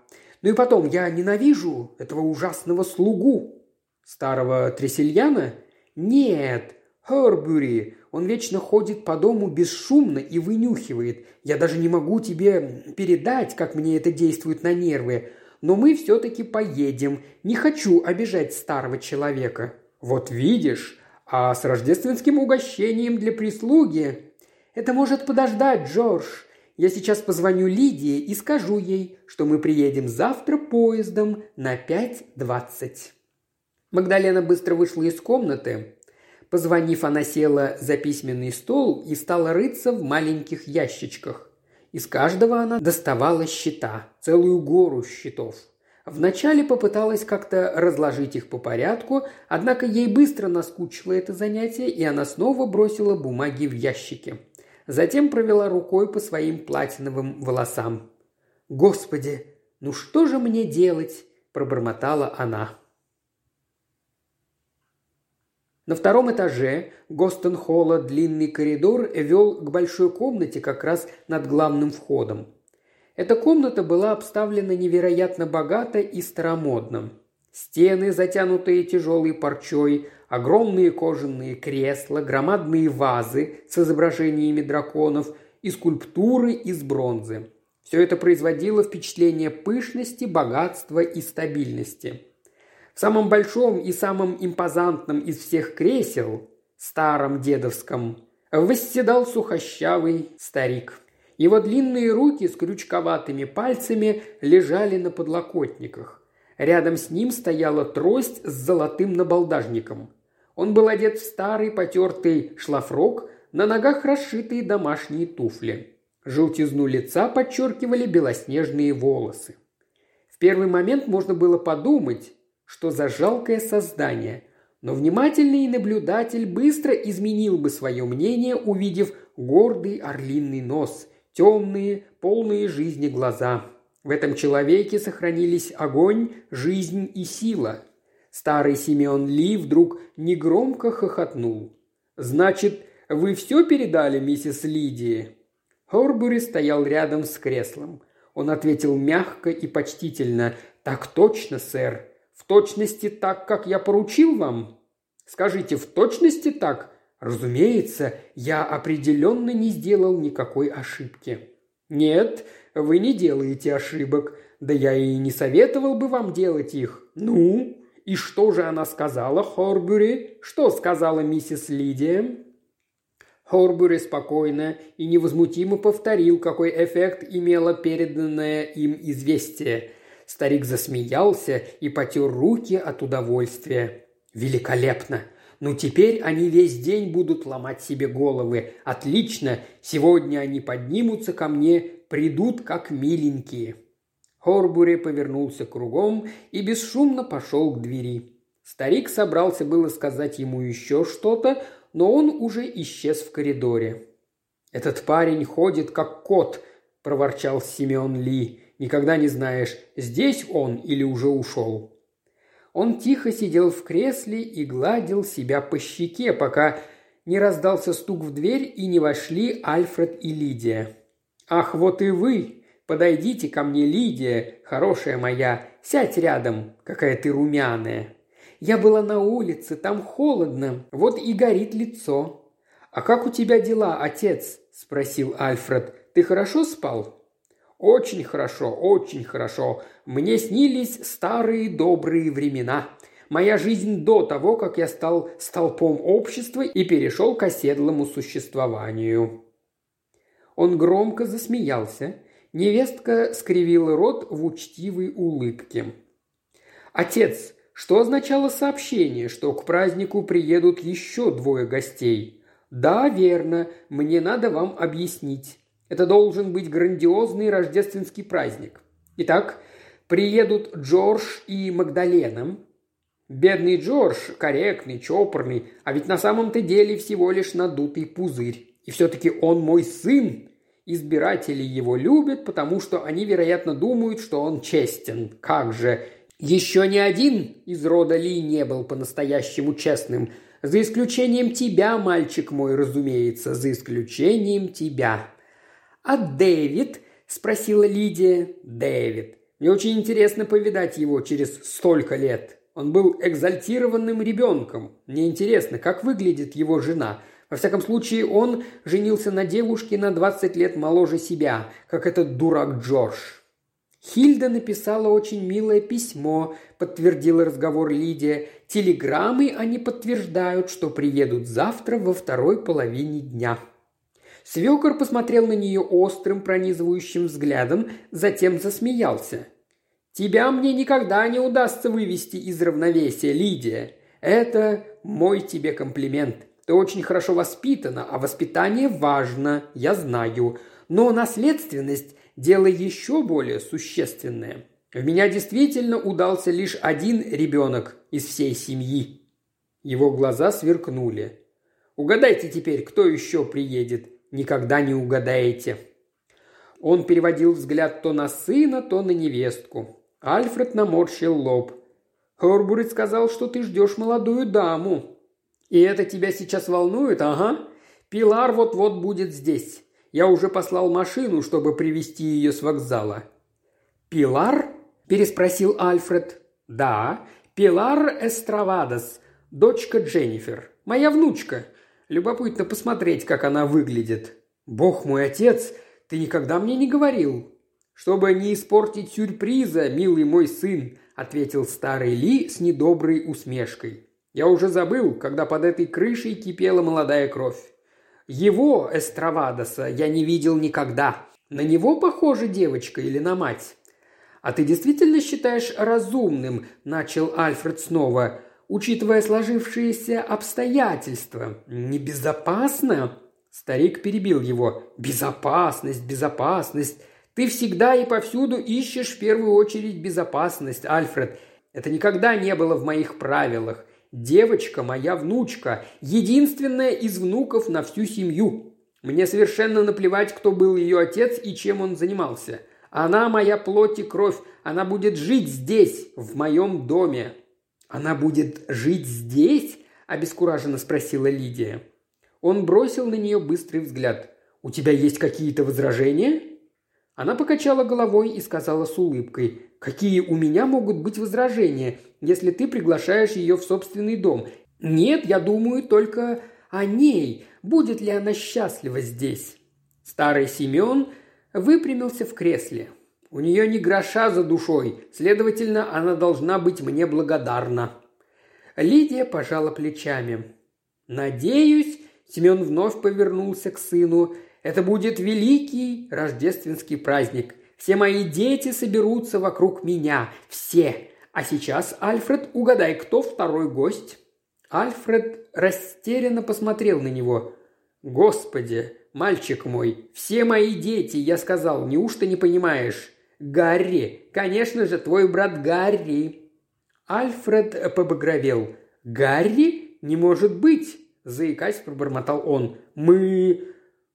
Ну и потом, я ненавижу этого ужасного слугу. Старого Тресельяна? Нет, Хербюри. Он вечно ходит по дому бесшумно и вынюхивает. Я даже не могу тебе передать, как мне это действует на нервы но мы все-таки поедем. Не хочу обижать старого человека». «Вот видишь, а с рождественским угощением для прислуги...» «Это может подождать, Джордж. Я сейчас позвоню Лидии и скажу ей, что мы приедем завтра поездом на 5.20». Магдалена быстро вышла из комнаты. Позвонив, она села за письменный стол и стала рыться в маленьких ящичках. Из каждого она доставала счета, целую гору счетов. Вначале попыталась как-то разложить их по порядку, однако ей быстро наскучило это занятие, и она снова бросила бумаги в ящики. Затем провела рукой по своим платиновым волосам. «Господи, ну что же мне делать?» – пробормотала она. На втором этаже Гостон-холла длинный коридор вел к большой комнате как раз над главным входом. Эта комната была обставлена невероятно богато и старомодно. Стены, затянутые тяжелой парчой, огромные кожаные кресла, громадные вазы с изображениями драконов и скульптуры из бронзы. Все это производило впечатление пышности, богатства и стабильности – в самом большом и самом импозантном из всех кресел, старом дедовском, восседал сухощавый старик. Его длинные руки с крючковатыми пальцами лежали на подлокотниках. Рядом с ним стояла трость с золотым набалдажником. Он был одет в старый потертый шлафрок, на ногах расшитые домашние туфли. Желтизну лица подчеркивали белоснежные волосы. В первый момент можно было подумать, что за жалкое создание. Но внимательный наблюдатель быстро изменил бы свое мнение, увидев гордый орлиный нос, темные, полные жизни глаза. В этом человеке сохранились огонь, жизнь и сила. Старый Симеон Ли вдруг негромко хохотнул. «Значит, вы все передали миссис Лидии?» Хорбури стоял рядом с креслом. Он ответил мягко и почтительно. «Так точно, сэр. В точности так, как я поручил вам? Скажите, в точности так? Разумеется, я определенно не сделал никакой ошибки. Нет, вы не делаете ошибок. Да я и не советовал бы вам делать их. Ну, и что же она сказала, Хорбюри? Что сказала миссис Лидия? Хорбюри спокойно и невозмутимо повторил, какой эффект имело переданное им известие. Старик засмеялся и потер руки от удовольствия. «Великолепно! Ну теперь они весь день будут ломать себе головы. Отлично! Сегодня они поднимутся ко мне, придут как миленькие». Хорбури повернулся кругом и бесшумно пошел к двери. Старик собрался было сказать ему еще что-то, но он уже исчез в коридоре. «Этот парень ходит как кот», – проворчал Симеон Ли. «Никогда не знаешь, здесь он или уже ушел». Он тихо сидел в кресле и гладил себя по щеке, пока не раздался стук в дверь и не вошли Альфред и Лидия. «Ах, вот и вы! Подойдите ко мне, Лидия, хорошая моя, сядь рядом, какая ты румяная!» «Я была на улице, там холодно, вот и горит лицо». «А как у тебя дела, отец?» – спросил Альфред. «Ты хорошо спал?» «Очень хорошо, очень хорошо. Мне снились старые добрые времена. Моя жизнь до того, как я стал столпом общества и перешел к оседлому существованию». Он громко засмеялся. Невестка скривила рот в учтивой улыбке. «Отец, что означало сообщение, что к празднику приедут еще двое гостей?» «Да, верно. Мне надо вам объяснить. Это должен быть грандиозный рождественский праздник. Итак, приедут Джордж и Магдалена. Бедный Джордж, корректный, чопорный, а ведь на самом-то деле всего лишь надутый пузырь. И все-таки он мой сын. Избиратели его любят, потому что они, вероятно, думают, что он честен. Как же! Еще ни один из рода Ли не был по-настоящему честным. За исключением тебя, мальчик мой, разумеется, за исключением тебя. «А Дэвид?» – спросила Лидия. «Дэвид. Мне очень интересно повидать его через столько лет. Он был экзальтированным ребенком. Мне интересно, как выглядит его жена. Во всяком случае, он женился на девушке на 20 лет моложе себя, как этот дурак Джордж. Хильда написала очень милое письмо, подтвердила разговор Лидия. Телеграммы они подтверждают, что приедут завтра во второй половине дня. Свекор посмотрел на нее острым, пронизывающим взглядом, затем засмеялся. «Тебя мне никогда не удастся вывести из равновесия, Лидия. Это мой тебе комплимент. Ты очень хорошо воспитана, а воспитание важно, я знаю. Но наследственность – дело еще более существенное. В меня действительно удался лишь один ребенок из всей семьи». Его глаза сверкнули. «Угадайте теперь, кто еще приедет никогда не угадаете». Он переводил взгляд то на сына, то на невестку. Альфред наморщил лоб. «Хорбурит сказал, что ты ждешь молодую даму». «И это тебя сейчас волнует, ага? Пилар вот-вот будет здесь. Я уже послал машину, чтобы привести ее с вокзала». «Пилар?» – переспросил Альфред. «Да, Пилар Эстравадос, дочка Дженнифер. Моя внучка. Любопытно посмотреть, как она выглядит. Бог мой отец, ты никогда мне не говорил. Чтобы не испортить сюрприза, милый мой сын, ответил старый Ли с недоброй усмешкой. Я уже забыл, когда под этой крышей кипела молодая кровь. Его, Эстравадоса, я не видел никогда. На него похожа девочка или на мать? А ты действительно считаешь разумным, начал Альфред снова, учитывая сложившиеся обстоятельства. Небезопасно?» Старик перебил его. «Безопасность, безопасность. Ты всегда и повсюду ищешь в первую очередь безопасность, Альфред. Это никогда не было в моих правилах. Девочка моя внучка, единственная из внуков на всю семью. Мне совершенно наплевать, кто был ее отец и чем он занимался. Она моя плоть и кровь, она будет жить здесь, в моем доме. «Она будет жить здесь?» – обескураженно спросила Лидия. Он бросил на нее быстрый взгляд. «У тебя есть какие-то возражения?» Она покачала головой и сказала с улыбкой. «Какие у меня могут быть возражения, если ты приглашаешь ее в собственный дом? Нет, я думаю только о ней. Будет ли она счастлива здесь?» Старый Семен выпрямился в кресле. У нее не гроша за душой, следовательно, она должна быть мне благодарна». Лидия пожала плечами. «Надеюсь», – Семен вновь повернулся к сыну, – «это будет великий рождественский праздник. Все мои дети соберутся вокруг меня. Все. А сейчас, Альфред, угадай, кто второй гость?» Альфред растерянно посмотрел на него. «Господи, мальчик мой, все мои дети, я сказал, неужто не понимаешь? Гарри! Конечно же, твой брат Гарри!» Альфред побагровел. «Гарри? Не может быть! – заикаясь, пробормотал он. «Мы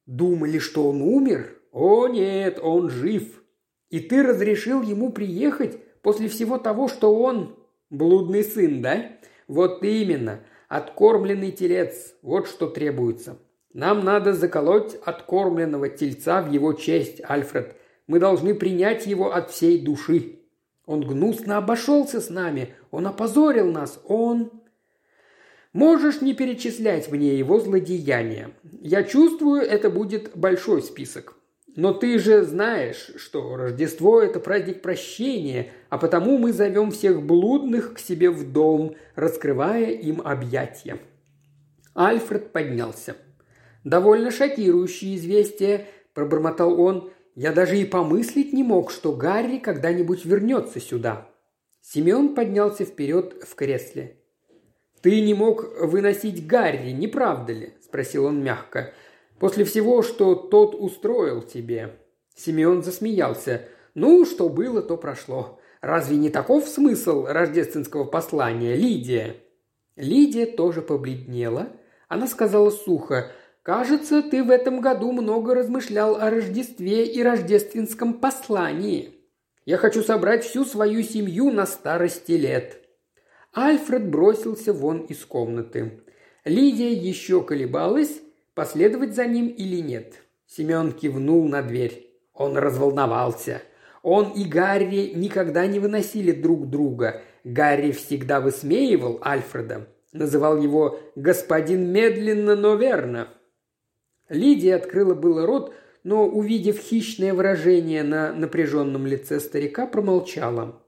думали, что он умер? О нет, он жив. И ты разрешил ему приехать после всего того, что он... Блудный сын, да? Вот именно. Откормленный телец. Вот что требуется. Нам надо заколоть откормленного тельца в его честь, Альфред. Мы должны принять его от всей души. Он гнусно обошелся с нами. Он опозорил нас. Он... Можешь не перечислять мне его злодеяния. Я чувствую, это будет большой список. Но ты же знаешь, что Рождество – это праздник прощения, а потому мы зовем всех блудных к себе в дом, раскрывая им объятия». Альфред поднялся. «Довольно шокирующее известие», – пробормотал он. «Я даже и помыслить не мог, что Гарри когда-нибудь вернется сюда». Семен поднялся вперед в кресле. «Ты не мог выносить Гарри, не правда ли?» – спросил он мягко. «После всего, что тот устроил тебе». Симеон засмеялся. «Ну, что было, то прошло. Разве не таков смысл рождественского послания, Лидия?» Лидия тоже побледнела. Она сказала сухо, «Кажется, ты в этом году много размышлял о Рождестве и рождественском послании. Я хочу собрать всю свою семью на старости лет. Альфред бросился вон из комнаты. Лидия еще колебалась, последовать за ним или нет. Семен кивнул на дверь. Он разволновался. Он и Гарри никогда не выносили друг друга. Гарри всегда высмеивал Альфреда, называл его «господин медленно, но верно». Лидия открыла было рот, но, увидев хищное выражение на напряженном лице старика, промолчала.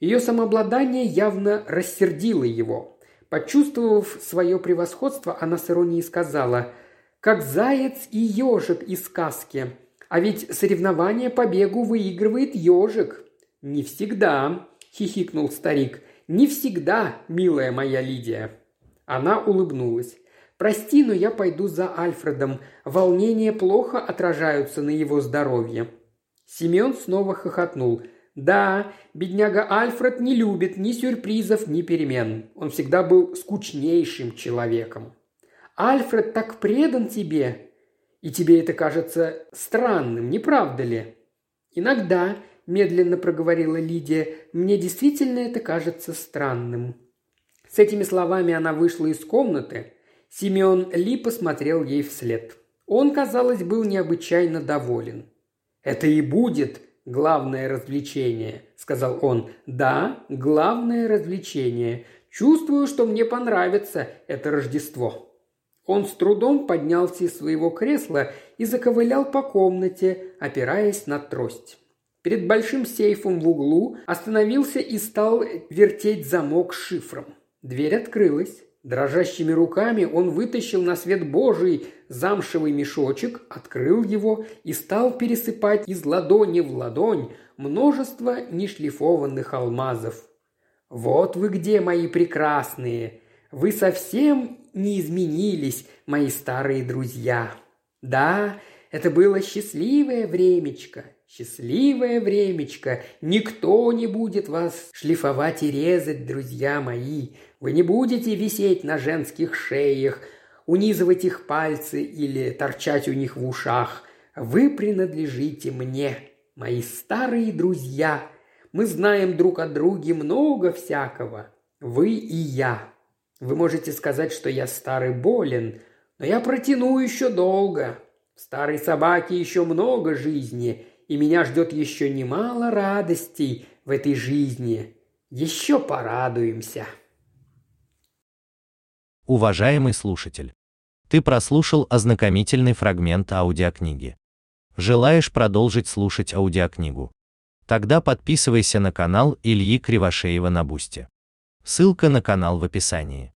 Ее самообладание явно рассердило его. Почувствовав свое превосходство, она с иронией сказала «Как заяц и ежик из сказки. А ведь соревнование по бегу выигрывает ежик». «Не всегда», – хихикнул старик. «Не всегда, милая моя Лидия». Она улыбнулась. «Прости, но я пойду за Альфредом. Волнения плохо отражаются на его здоровье». Семен снова хохотнул – да, бедняга Альфред не любит ни сюрпризов, ни перемен. Он всегда был скучнейшим человеком. Альфред так предан тебе, и тебе это кажется странным, не правда ли? Иногда, медленно проговорила Лидия, мне действительно это кажется странным. С этими словами она вышла из комнаты. Симеон Ли посмотрел ей вслед. Он, казалось, был необычайно доволен. «Это и будет главное развлечение», – сказал он. «Да, главное развлечение. Чувствую, что мне понравится это Рождество». Он с трудом поднялся из своего кресла и заковылял по комнате, опираясь на трость. Перед большим сейфом в углу остановился и стал вертеть замок с шифром. Дверь открылась. Дрожащими руками он вытащил на свет Божий замшевый мешочек, открыл его и стал пересыпать из ладони в ладонь множество нешлифованных алмазов. «Вот вы где, мои прекрасные! Вы совсем не изменились, мои старые друзья! Да, это было счастливое времечко, счастливое времечко. Никто не будет вас шлифовать и резать, друзья мои. Вы не будете висеть на женских шеях, унизывать их пальцы или торчать у них в ушах. Вы принадлежите мне, мои старые друзья. Мы знаем друг о друге много всякого. Вы и я. Вы можете сказать, что я старый болен, но я протяну еще долго. В старой собаке еще много жизни, и меня ждет еще немало радостей в этой жизни. Еще порадуемся. Уважаемый слушатель, ты прослушал ознакомительный фрагмент аудиокниги. Желаешь продолжить слушать аудиокнигу? Тогда подписывайся на канал Ильи Кривошеева на Бусте. Ссылка на канал в описании.